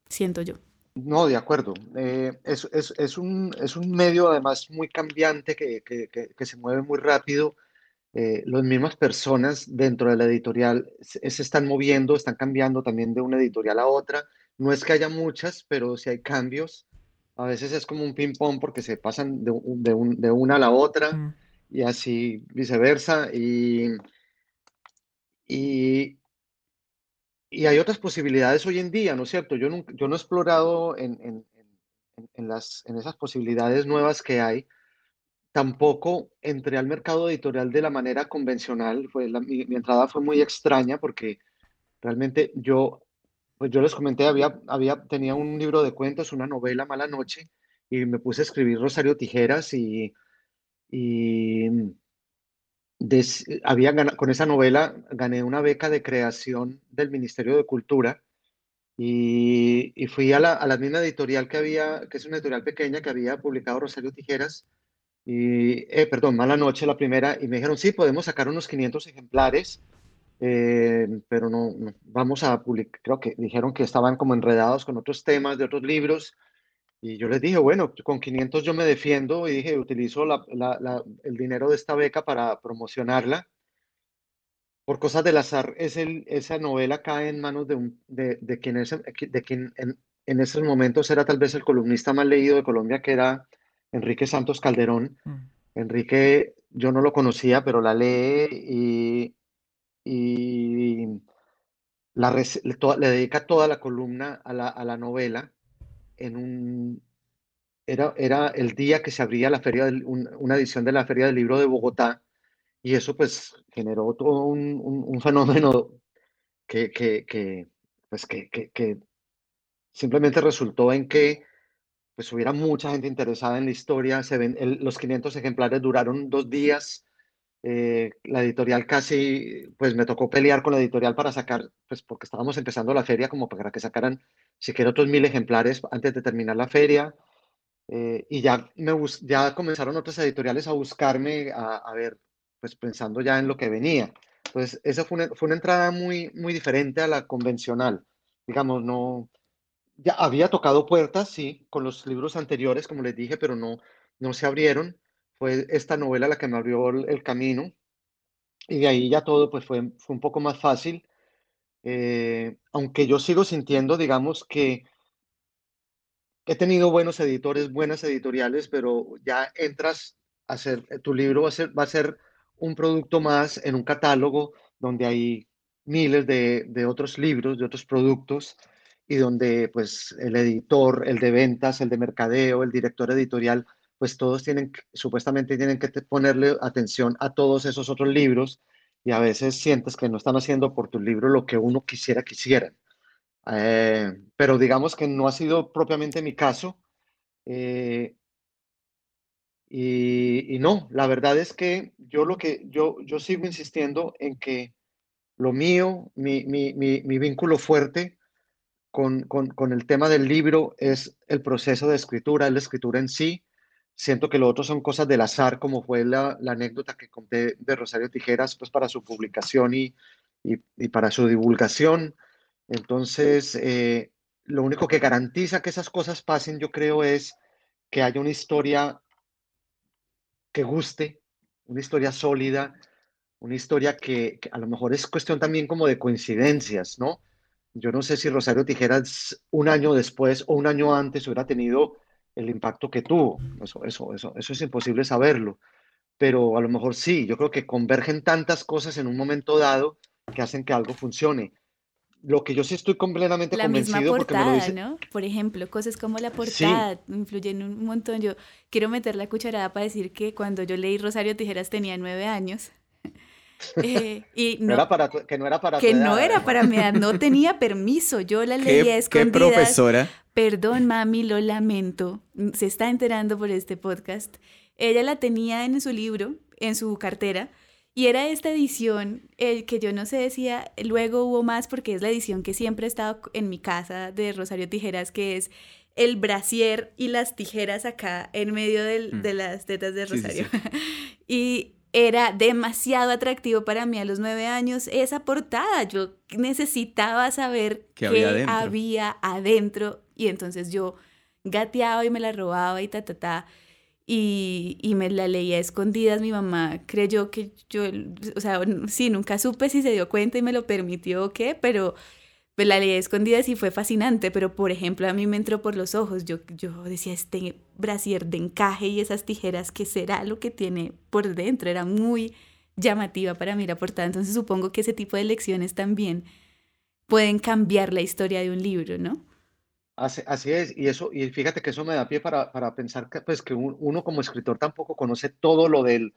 siento yo. No, de acuerdo. Eh, es, es, es un, es un medio además muy cambiante que, que, que, que se mueve muy rápido. Eh, las mismas personas dentro de la editorial se, se están moviendo, están cambiando también de una editorial a otra. No es que haya muchas, pero si hay cambios. A veces es como un ping-pong porque se pasan de, un- de, un- de una a la otra Mm, y así viceversa. Y, y, y hay otras posibilidades hoy en día, ¿no es cierto? Yo, nunca- yo no he explorado en, en- en- las, en esas posibilidades nuevas que hay. Tampoco entré al mercado editorial de la manera convencional. Fue la- mi, mi entrada fue muy extraña porque realmente yo, pues yo les comenté, había, había, tenía un libro de cuentos, una novela, Mala Noche, y me puse a escribir Rosario Tijeras y, y des- había gana- con esa novela gané una beca de creación del Ministerio de Cultura y, y fui a la, a la misma editorial que había, que es una editorial pequeña que había publicado Rosario Tijeras, y, eh, perdón, Mala Noche, la primera, y me dijeron, sí, podemos sacar unos 500 ejemplares, eh, pero no, no, vamos a publicar, creo que dijeron que estaban como enredados con otros temas de otros libros, Y yo les dije, bueno, con 500 yo me defiendo y dije, utilizo el dinero de esta beca para promocionarla. Por cosas del azar, es el, esa novela cae en manos de, un, de, de quien, es, de quien en, en, esos momentos era tal vez el columnista más leído de Colombia, que era Enrique Santos Calderón. Mm. Enrique, yo no lo conocía, pero la lee y, y la, le dedica toda la columna a la, a la novela en un... Era, era el día que se abría la feria, una edición de la Feria del Libro de Bogotá, y eso pues generó todo un, un, fenómeno que, que, que pues que, que, simplemente resultó en que pues hubiera mucha gente interesada en la historia. Se ven, los 500 ejemplares duraron dos días. Eh, la editorial casi, pues me tocó pelear con la editorial para sacar, pues porque estábamos empezando la feria como para que sacaran siquiera otros mil ejemplares antes de terminar la feria. Eh, y ya, me, ya comenzaron otras editoriales a buscarme, a, ver, pues pensando ya en lo que venía. Entonces, esa fue una, fue una entrada muy, muy diferente a la convencional. Digamos, no, ya había tocado puertas, sí, con los libros anteriores, como les dije, pero no, no se abrieron. Fue esta novela la que me abrió el, camino. Y de ahí ya todo pues fue, fue un poco más fácil. Eh, aunque yo sigo sintiendo, digamos, que he tenido buenos editores, buenas editoriales, pero ya entras a hacer, eh, tu libro va a ser, va a ser un producto más en un catálogo donde hay miles de, de otros libros, de otros productos, y donde pues el editor, el de ventas, el de mercadeo, el director editorial, pues todos tienen, supuestamente tienen que ponerle atención a todos esos otros libros y a veces sientes que no están haciendo por tu libro lo que uno quisiera que. Eh, pero digamos que no ha sido propiamente mi caso. Eh, y, no, la verdad es que yo lo que yo, yo sigo insistiendo en que lo mío, mi, mi, mi, mi vínculo fuerte con, con, con, el tema del libro es el proceso de escritura, es la escritura en sí, Siento que lo otro son cosas del azar, como fue la, anécdota que conté de Rosario Tijeras, pues para su publicación y, y, para su divulgación. Entonces, eh, lo único que garantiza que esas cosas pasen, yo creo, es que haya una historia que guste, una historia sólida, una historia que, que, a lo mejor es cuestión también como de coincidencias, ¿no? Yo no sé si Rosario Tijeras un año después o un año antes hubiera tenido el impacto que tuvo. Eso, eso, eso, eso es imposible saberlo. Pero a lo mejor sí, yo creo que convergen tantas cosas en un momento dado que hacen que algo funcione. Lo que yo sí estoy completamente la convencido misma portada, ¿no? Por ejemplo, cosas como la portada influyen un montón. Yo quiero meter la cucharada para decir que cuando yo leí Rosario Tijeras tenía nueve años. Eh, y no, era para que no era para que no era para mi edad, no tenía permiso, yo la leía escondida. ¿Qué profesora? Perdón, mami, lo lamento. Se está enterando por este podcast. Ella la tenía en su libro, en su cartera, y era esta edición el que yo no sé decía, luego hubo más porque es la edición que siempre ha estado en mi casa de Rosario Tijeras, que es el brasier y las tijeras acá en medio mm. de las tetas de Rosario. y era demasiado atractivo para mí a los nueve años esa portada. Yo necesitaba saber qué, había, adentro? Y entonces yo gateaba y me la robaba y ta, ta, ta. Y, y, me la leía a escondidas. Mi mamá creyó que yo, o sea, sí, nunca supe si se dio cuenta y me lo permitió o qué, pero pues la leí escondida y fue fascinante, pero por ejemplo a mí me entró por los ojos, yo, yo decía, este brasier de encaje y esas tijeras, ¿qué será lo que tiene por dentro? Era muy llamativa para mí la portada, entonces supongo que ese tipo de lecciones también pueden cambiar la historia de un libro, ¿no? Así, así es, y eso, y fíjate que eso me da pie para, para pensar que, pues, que uno como escritor tampoco conoce todo lo del,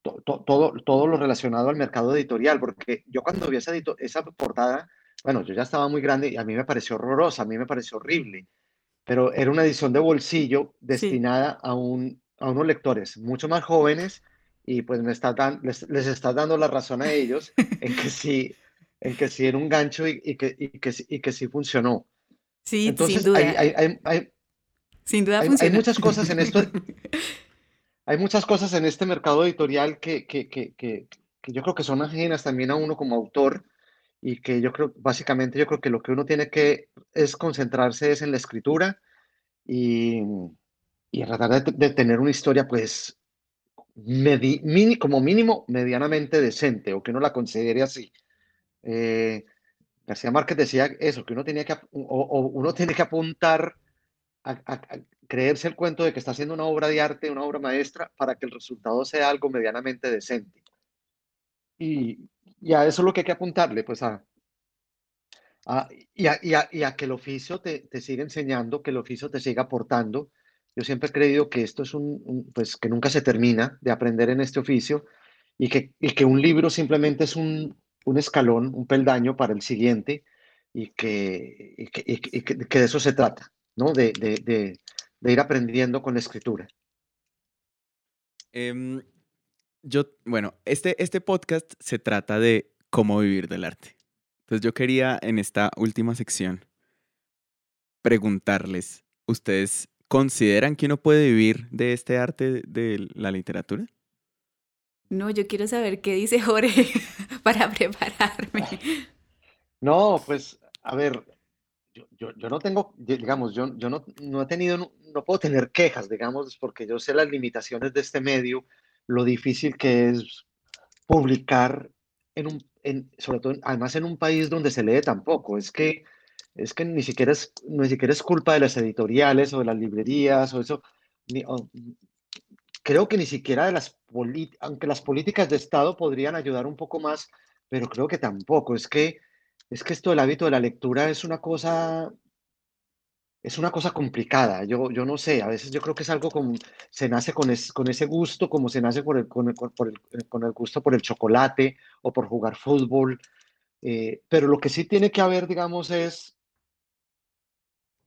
todo, todo lo relacionado al mercado editorial, porque yo cuando vi esa, esa portada, bueno, yo ya estaba muy grande y a mí me pareció horrorosa, a mí me pareció horrible, pero era una edición de bolsillo destinada a, un, a unos lectores mucho más jóvenes y pues me está dan, les, les estás dando la razón a ellos en que sí, en que sí era un gancho y, y, que, y, que, y que sí funcionó. Sí, Entonces, sin duda. Hay, hay, hay, sin duda hay, hay muchas cosas en esto. hay muchas cosas en este mercado editorial que, que, que, que, yo creo que son ajenas también a uno como autor y que yo creo, básicamente yo creo que lo que uno tiene que es concentrarse es en la escritura y, y tratar de, de, tener una historia, pues, mini, como mínimo, medianamente decente, o que uno la considere así. Eh, García Márquez decía eso, que uno, tenía que, o, uno tiene que apuntar a, a, creerse el cuento de que está haciendo una obra de arte, una obra maestra, para que el resultado sea algo medianamente decente. Y, y a eso es lo que hay que apuntarle, pues a, y, a, y, a, y, a, que el oficio te, te, siga enseñando, que el oficio te siga aportando. Yo siempre he creído que esto es un, pues que nunca se termina de aprender en este oficio y que, que un libro simplemente es un, un escalón, un peldaño para el siguiente y que, que, que, de eso se trata, ¿no? De, de, de, ir aprendiendo con la escritura. Um, yo, bueno, este, este podcast se trata de cómo vivir del arte. Entonces yo quería en esta última sección preguntarles, ¿ustedes consideran que uno puede vivir de este arte de la literatura? No, yo quiero saber qué dice Jorge para prepararme. No, pues, a ver, yo, yo, yo no tengo, digamos, yo, yo no, no he tenido, no, no puedo tener quejas, digamos, porque yo sé las limitaciones de este medio, lo difícil que es publicar en un, en, sobre todo, además en un país donde se lee tan poco. Es que, es que ni siquiera es, ni siquiera es culpa de las editoriales o de las librerías o eso. Creo que ni siquiera de las aunque las políticas de Estado podrían ayudar un poco más, pero creo que tampoco. Es que, es que esto del hábito de la lectura es una cosa es una cosa complicada. Yo, yo no sé, a veces yo creo que es algo como se nace con, es, con ese gusto, como se nace por el, con, el, con el gusto por el chocolate o por jugar fútbol. Eh, pero lo que sí tiene que haber, digamos, es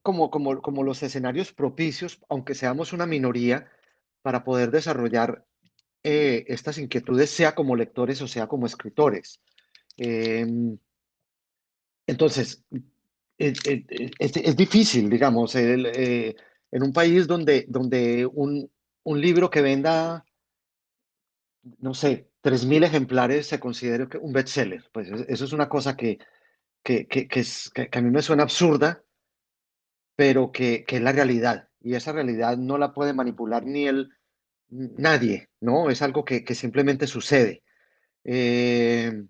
como, como, como los escenarios propicios, aunque seamos una minoría, para poder desarrollar eh, estas inquietudes, sea como lectores o sea como escritores. Eh, entonces, es, difícil, digamos, eh, en un país donde, donde un, un, libro que venda, no sé, 3.000 ejemplares se considere un bestseller. Pues eso es una cosa que, que, que, que es, que, a mí me suena absurda, pero que, es la realidad. Y esa realidad no la puede manipular ni el, nadie, ¿no? Es algo que, simplemente sucede. Eh,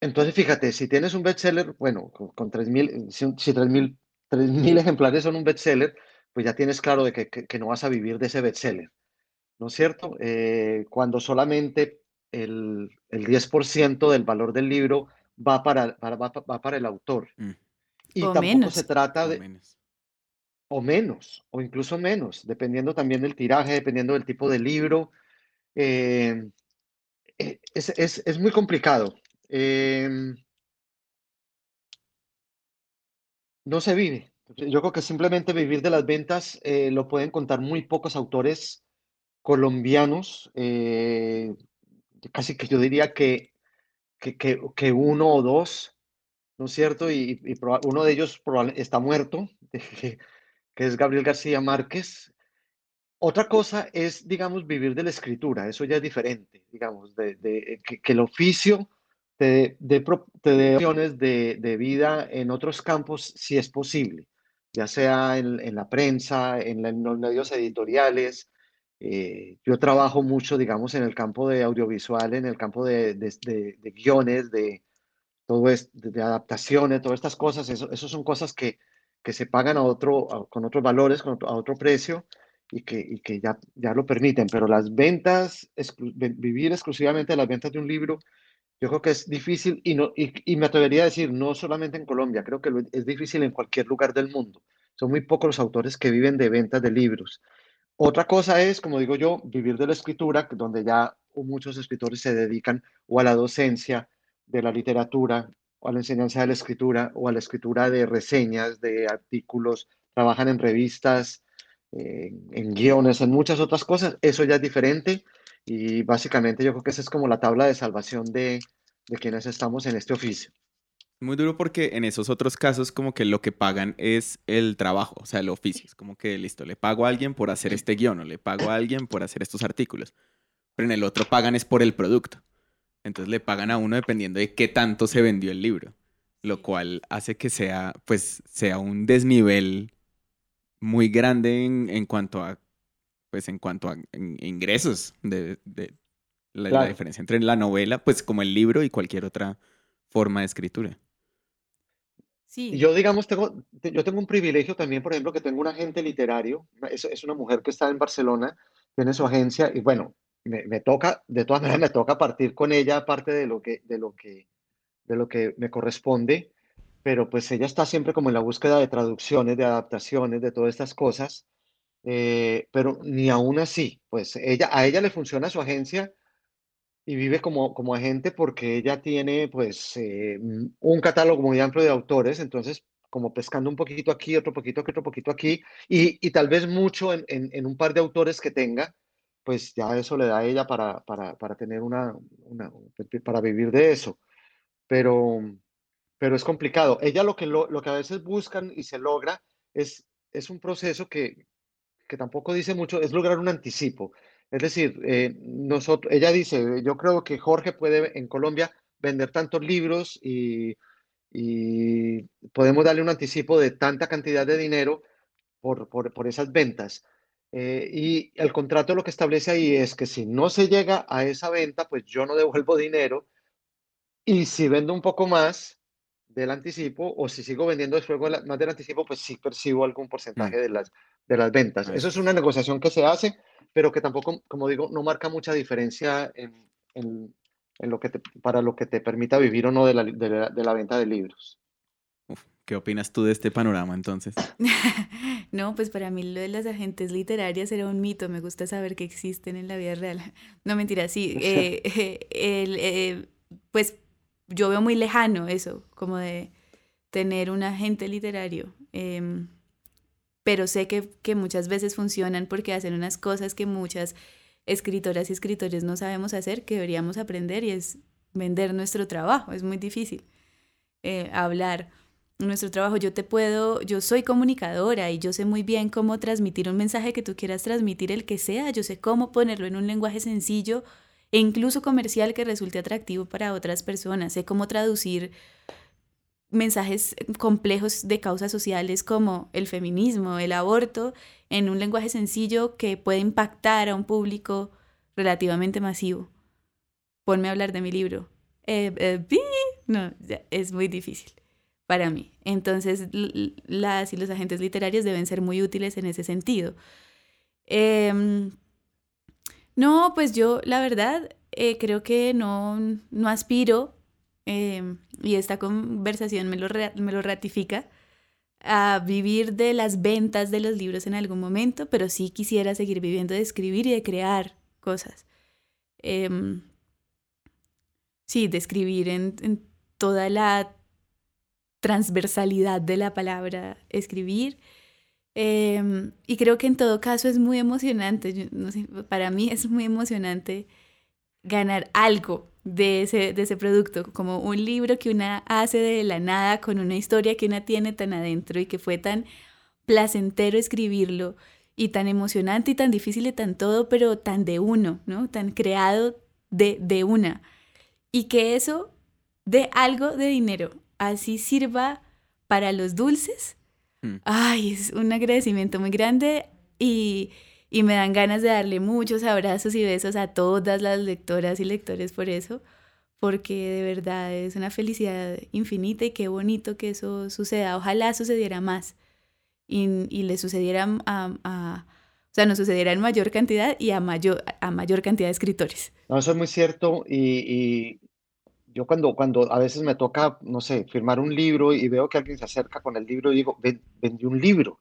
entonces, fíjate, si tienes un bestseller, bueno, con, con 3.000, si, si 3.000 ejemplares son un bestseller, pues ya tienes claro de que, que, que, no vas a vivir de ese bestseller, ¿no es cierto? Eh, cuando solamente el, el 10% del valor del libro va para, para, va, va para el autor. Mm. Y o tampoco menos. se trata O de... menos. O menos, o incluso menos, dependiendo también del tiraje, dependiendo del tipo de libro. Eh, es, es, es muy complicado. Eh, no se vive. Yo creo que simplemente vivir de las ventas eh, lo pueden contar muy pocos autores colombianos. Eh, casi que yo diría que, que, que, que, uno o dos, ¿no es cierto? Y, y uno de ellos está muerto, que, es Gabriel García Márquez. Otra cosa es, digamos, vivir de la escritura. Eso ya es diferente, digamos, de, de que, que el oficio te dé opciones de, de, vida en otros campos si es posible, ya sea en, en la prensa, en, los medios editoriales. Eh, yo trabajo mucho, digamos, en el campo de audiovisual, en el campo de, de, de guiones, de, todo es, de, adaptaciones, todas estas cosas. Eso, eso son cosas que, que se pagan a otro, con otros valores, con otro, a otro precio y que, y que ya, ya lo permiten. Pero las ventas, vivir exclusivamente de las ventas de un libro, yo creo que es difícil y, no, y, y, me atrevería a decir, no solamente en Colombia, creo que es difícil en cualquier lugar del mundo. Son muy pocos los autores que viven de ventas de libros. Otra cosa es, como digo yo, vivir de la escritura, donde ya muchos escritores se dedican o a la docencia de la literatura, o a la enseñanza de la escritura, o a la escritura de reseñas, de artículos, trabajan en revistas, eh, en guiones, en muchas otras cosas. Eso ya es diferente y básicamente yo creo que esa es como la tabla de salvación de, de quienes estamos en este oficio. Muy duro porque en esos otros casos como que lo que pagan es el trabajo, o sea, el oficio. Es como que, listo, le pago a alguien por hacer este guion o le pago a alguien por hacer estos artículos. Pero en el otro pagan es por el producto. Entonces le pagan a uno dependiendo de qué tanto se vendió el libro. Lo cual hace que sea, pues, sea un desnivel muy grande en, cuanto a, pues en cuanto a ingresos de, la, diferencia entre la novela, pues como el libro y cualquier otra forma de escritura. Sí. Yo, digamos, tengo, yo tengo un privilegio también, por ejemplo, que tengo un agente literario, es, es una mujer que está en Barcelona, tiene su agencia y bueno, me, me, toca, de todas maneras me toca partir con ella parte de lo que, de lo que, de lo que me corresponde, pero pues ella está siempre como en la búsqueda de traducciones, de adaptaciones, de todas estas cosas, eh, pero ni aún así, pues ella, a ella le funciona su agencia y vive como, como agente porque ella tiene pues eh, un catálogo muy amplio de autores, entonces como pescando un poquito aquí, otro poquito aquí, otro poquito aquí, y, y tal vez mucho en, en, un par de autores que tenga, pues ya eso le da a ella para, para, para tener una, una, para vivir de eso. Pero, pero es complicado. Ella lo que, lo, lo que a veces buscan y se logra es, es un proceso que, que tampoco dice mucho, es lograr un anticipo. Es decir, eh, nosotros, ella dice, yo creo que Jorge puede en Colombia vender tantos libros y, podemos darle un anticipo de tanta cantidad de dinero por, por, esas ventas. Eh, y el contrato lo que establece ahí es que si no se llega a esa venta, pues yo no devuelvo dinero. Y si vendo un poco más del anticipo, o si sigo vendiendo después más del anticipo, pues sí percibo algún porcentaje mm. de, las, de las ventas. Eso es una negociación que se hace pero que tampoco, como digo, no marca mucha diferencia en, en, lo que para lo que te permita vivir o no de la, de la, venta de libros. ¿Qué opinas tú de este panorama entonces? no, pues para mí lo de las agentes literarias era un mito, me gusta saber que existen en la vida real. No, mentira, sí. Eh, eh, pues yo veo muy lejano eso, como de tener un agente literario. Em, pero sé que, muchas veces funcionan porque hacen unas cosas que muchas escritoras y escritores no sabemos hacer, que deberíamos aprender y es vender nuestro trabajo, es muy difícil eh, hablar nuestro trabajo. Yo te puedo, yo soy comunicadora y yo sé muy bien cómo transmitir un mensaje que tú quieras transmitir, el que sea, yo sé cómo ponerlo en un lenguaje sencillo e incluso comercial que resulte atractivo para otras personas, sé cómo traducir mensajes complejos de causas sociales como el feminismo, el aborto, en un lenguaje sencillo que puede impactar a un público relativamente masivo. Ponme a hablar de mi libro. Eh, eh, no, es muy difícil para mí. Entonces, las y los agentes literarios deben ser muy útiles en ese sentido. Em, no, pues yo, la verdad, eh, creo que no, no aspiro Em, y esta conversación me lo, me lo ratifica, a vivir de las ventas de los libros en algún momento, pero sí quisiera seguir viviendo de escribir y de crear cosas. Em, sí, de escribir en, toda la transversalidad de la palabra escribir. Em, y creo que en todo caso es muy emocionante, para mí es muy emocionante ganar algo de ese, de ese producto, como un libro que una hace de la nada con una historia que una tiene tan adentro y que fue tan placentero escribirlo y tan emocionante y tan difícil y tan todo, pero tan de uno, ¿no? Tan creado de, de una. Y que eso de algo de dinero, así sirva para los dulces. Mm. Ay, es un agradecimiento muy grande y y me dan ganas de darle muchos abrazos y besos a todas las lectoras y lectores por eso, porque de verdad es una felicidad infinita y qué bonito que eso suceda. Ojalá sucediera más y, y le sucediera a, o sea, nos sucediera en mayor cantidad y a mayor, a mayor cantidad de escritores. No, eso es muy cierto y, yo cuando, cuando a veces me toca, no sé, firmar un libro y veo que alguien se acerca con el libro y digo, vendí un libro.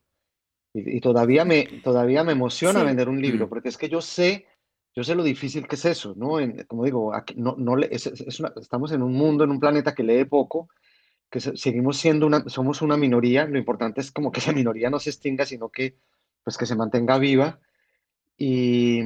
Y, todavía, me, todavía me emociona vender un libro, porque es que yo sé, yo sé lo difícil que es eso, ¿no? como digo, no, no es, estamos en un mundo, en un planeta que lee poco, que seguimos siendo una, somos una minoría, lo importante es como que esa minoría no se extinga, sino que, pues, que se mantenga viva. Y,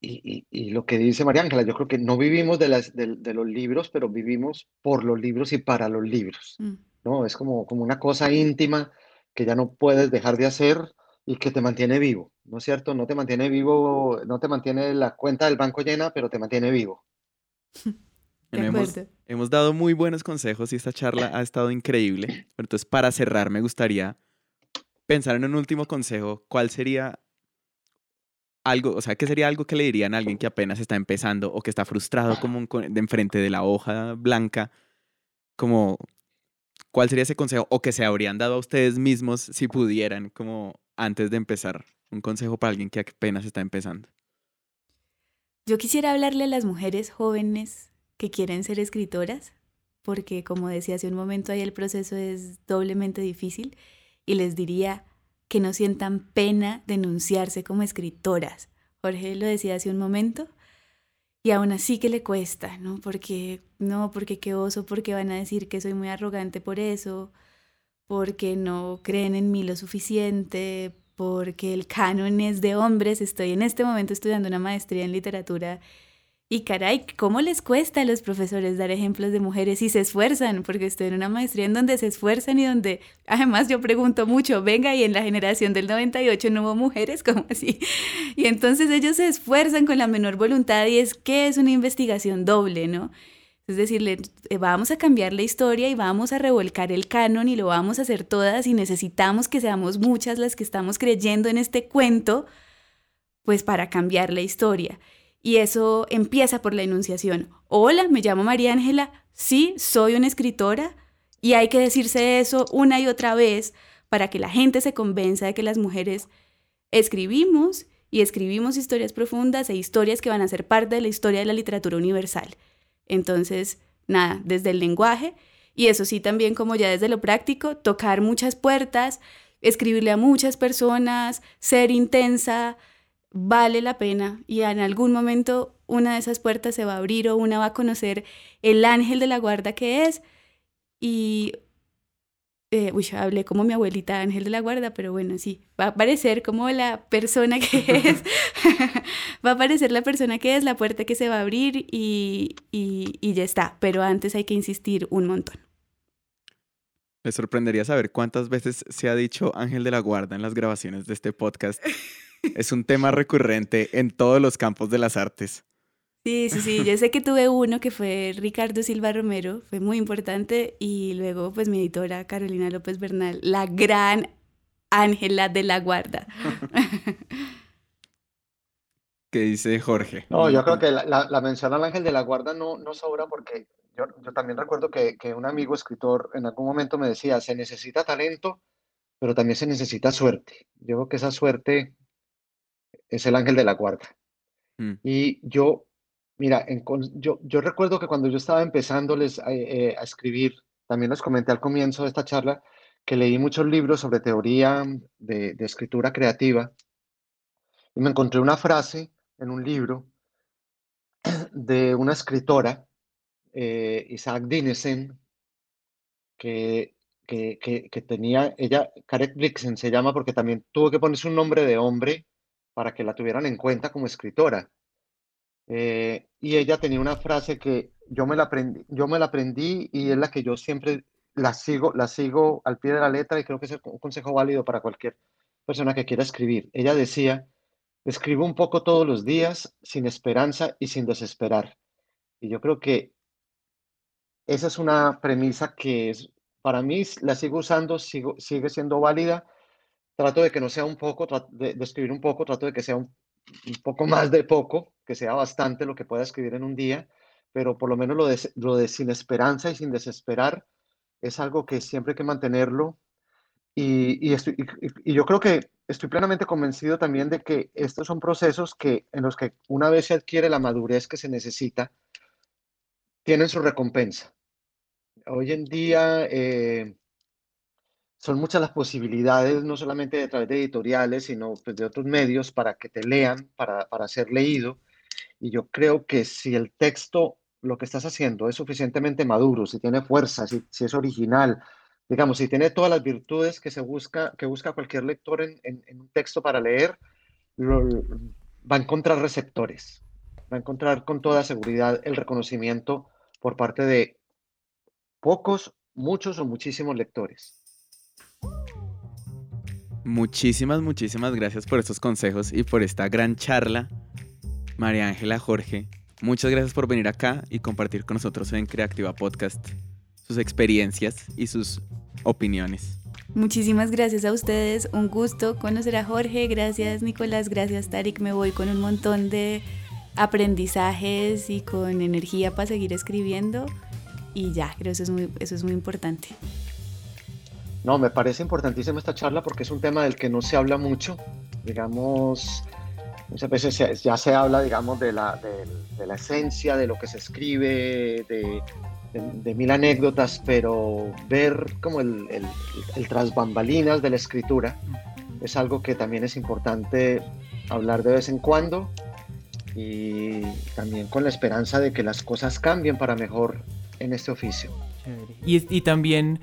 y, y, lo que dice María Ángela, yo creo que no vivimos de, las, de, de, los libros, pero vivimos por los libros y para los libros, mm. ¿no? Es como, como una cosa íntima que ya no puedes dejar de hacer y que te mantiene vivo, ¿no es cierto? No te mantiene vivo, no te mantiene la cuenta del banco llena, pero te mantiene vivo. hemos, hemos, dado muy buenos consejos y esta charla ha estado increíble. Entonces, para cerrar, me gustaría pensar en un último consejo, ¿cuál sería algo, o sea, qué sería algo que le dirían a alguien que apenas está empezando o que está frustrado como de enfrente de la hoja blanca? Como, ¿cuál sería ese consejo? O que se habrían dado a ustedes mismos si pudieran, como antes de empezar, un consejo para alguien que apenas está empezando. Yo quisiera hablarle a las mujeres jóvenes que quieren ser escritoras, porque como decía hace un momento, ahí el proceso es doblemente difícil y les diría que no sientan pena denunciarse como escritoras. Jorge lo decía hace un momento. Y aún así que le cuesta, ¿no? Porque, no, porque qué oso, porque van a decir que soy muy arrogante por eso, porque no creen en mí lo suficiente, porque el canon es de hombres. Estoy en este momento estudiando una maestría en literatura y caray, ¿cómo les cuesta a los profesores dar ejemplos de mujeres y se esfuerzan? Porque estoy en una maestría en donde se esfuerzan y donde, además yo pregunto mucho, venga, y en la generación del 98 no hubo mujeres, ¿cómo así? Y entonces ellos se esfuerzan con la menor voluntad y es que es una investigación doble, ¿no? Es decir, eh, vamos a cambiar la historia y vamos a revolcar el canon y lo vamos a hacer todas y necesitamos que seamos muchas las que estamos creyendo en este cuento, pues para cambiar la historia. Y eso empieza por la enunciación. Hola, me llamo María Ángela, sí, soy una escritora y hay que decirse eso una y otra vez para que la gente se convenza de que las mujeres escribimos y escribimos historias profundas e historias que van a ser parte de la historia de la literatura universal. Entonces, nada, desde el lenguaje y eso sí también como ya desde lo práctico, tocar muchas puertas, escribirle a muchas personas, ser intensa, vale la pena y en algún momento una de esas puertas se va a abrir o una va a conocer el ángel de la guarda que es y eh, uy, hablé como mi abuelita Ángel de la Guarda, pero bueno, sí, va a aparecer como la persona que es, va a aparecer la persona que es, la puerta que se va a abrir y, y, y ya está, pero antes hay que insistir un montón. Me sorprendería saber cuántas veces se ha dicho Ángel de la Guarda en las grabaciones de este podcast. es un tema recurrente en todos los campos de las artes. Sí, sí, sí. Yo sé que tuve uno que fue Ricardo Silva Romero, fue muy importante, y luego pues mi editora Carolina López Bernal, la gran Ángela de la Guarda. ¿Qué dice Jorge? No, yo creo que la, mención al Ángel de la Guarda no, no sobra porque yo, también recuerdo que, que un amigo escritor en algún momento me decía, se necesita talento, pero también se necesita suerte. Yo creo que esa suerte es el ángel de la guarda. Mm. Y yo, mira, yo, yo recuerdo que cuando yo estaba empezándoles a, eh, a escribir, también les comenté al comienzo de esta charla, que leí muchos libros sobre teoría de, de escritura creativa y me encontré una frase en un libro de una escritora, eh, Isaac Dinesen, que, que, que, tenía, ella, Karen Blixen se llama porque también tuvo que ponerse un nombre de hombre para que la tuvieran en cuenta como escritora. Eh, y ella tenía una frase que yo me la aprendí, yo me la aprendí y es la que yo siempre la sigo, la sigo al pie de la letra y creo que es un consejo válido para cualquier persona que quiera escribir. Ella decía, escribo un poco todos los días, sin esperanza y sin desesperar. Y yo creo que esa es una premisa que es, para mí la sigo usando, sigo, sigue siendo válida trato de que no sea un poco, de, escribir un poco, trato de que sea un, poco más de poco, que sea bastante lo que pueda escribir en un día, pero por lo menos lo de, lo de sin esperanza y sin desesperar es algo que siempre hay que mantenerlo. Y, y, y, yo creo que estoy plenamente convencido también de que estos son procesos que, en los que una vez se adquiere la madurez que se necesita, tienen su recompensa. Hoy en día, eh, son muchas las posibilidades, no solamente a través de editoriales, sino pues, de otros medios para que te lean, para, para ser leído. Y yo creo que si el texto, lo que estás haciendo, es suficientemente maduro, si tiene fuerza, si, si es original, digamos, si tiene todas las virtudes que se busca, que busca cualquier lector en, en, un texto para leer, va a encontrar receptores, va a encontrar con toda seguridad el reconocimiento por parte de pocos, muchos o muchísimos lectores. Muchísimas, muchísimas gracias por estos consejos y por esta gran charla. María Ángela Jorge, muchas gracias por venir acá y compartir con nosotros en Creativa Podcast sus experiencias y sus opiniones. Muchísimas gracias a ustedes, un gusto conocer a Jorge, gracias Nicolás, gracias Tarik, me voy con un montón de aprendizajes y con energía para seguir escribiendo y ya, creo que eso es muy, eso es muy importante. No, me parece importantísima esta charla porque es un tema del que no se habla mucho, digamos, muchas veces ya se habla, digamos, de la, de, la esencia, de lo que se escribe, de, mil anécdotas, pero ver como el, el, el, tras bambalinas de la escritura es algo que también es importante hablar de vez en cuando y también con la esperanza de que las cosas cambien para mejor en este oficio. Y, y también,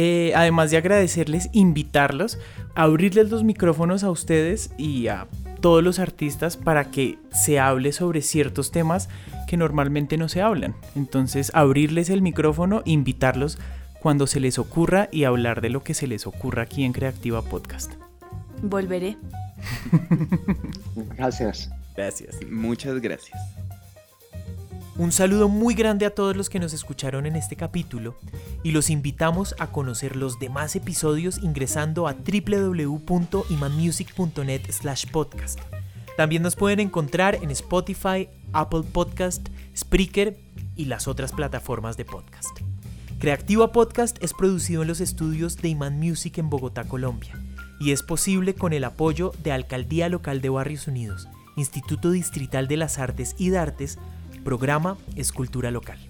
eh, además de agradecerles, invitarlos a abrirles los micrófonos a ustedes y a todos los artistas para que se hable sobre ciertos temas que normalmente no se hablan. Entonces, abrirles el micrófono, invitarlos cuando se les ocurra y hablar de lo que se les ocurra aquí en Creativa Podcast. Volveré. gracias. Gracias. Muchas gracias. Un saludo muy grande a todos los que nos escucharon en este capítulo y los invitamos a conocer los demás episodios ingresando a www.imanmusic.net podcast. También nos pueden encontrar en Spotify, Apple Podcast, Spreaker y las otras plataformas de podcast. Creativa Podcast es producido en los estudios de Iman Music en Bogotá, Colombia, y es posible con el apoyo de Alcaldía Local de Barrios Unidos, Instituto Distrital de las Artes y Dartes, Programa Escultura Local.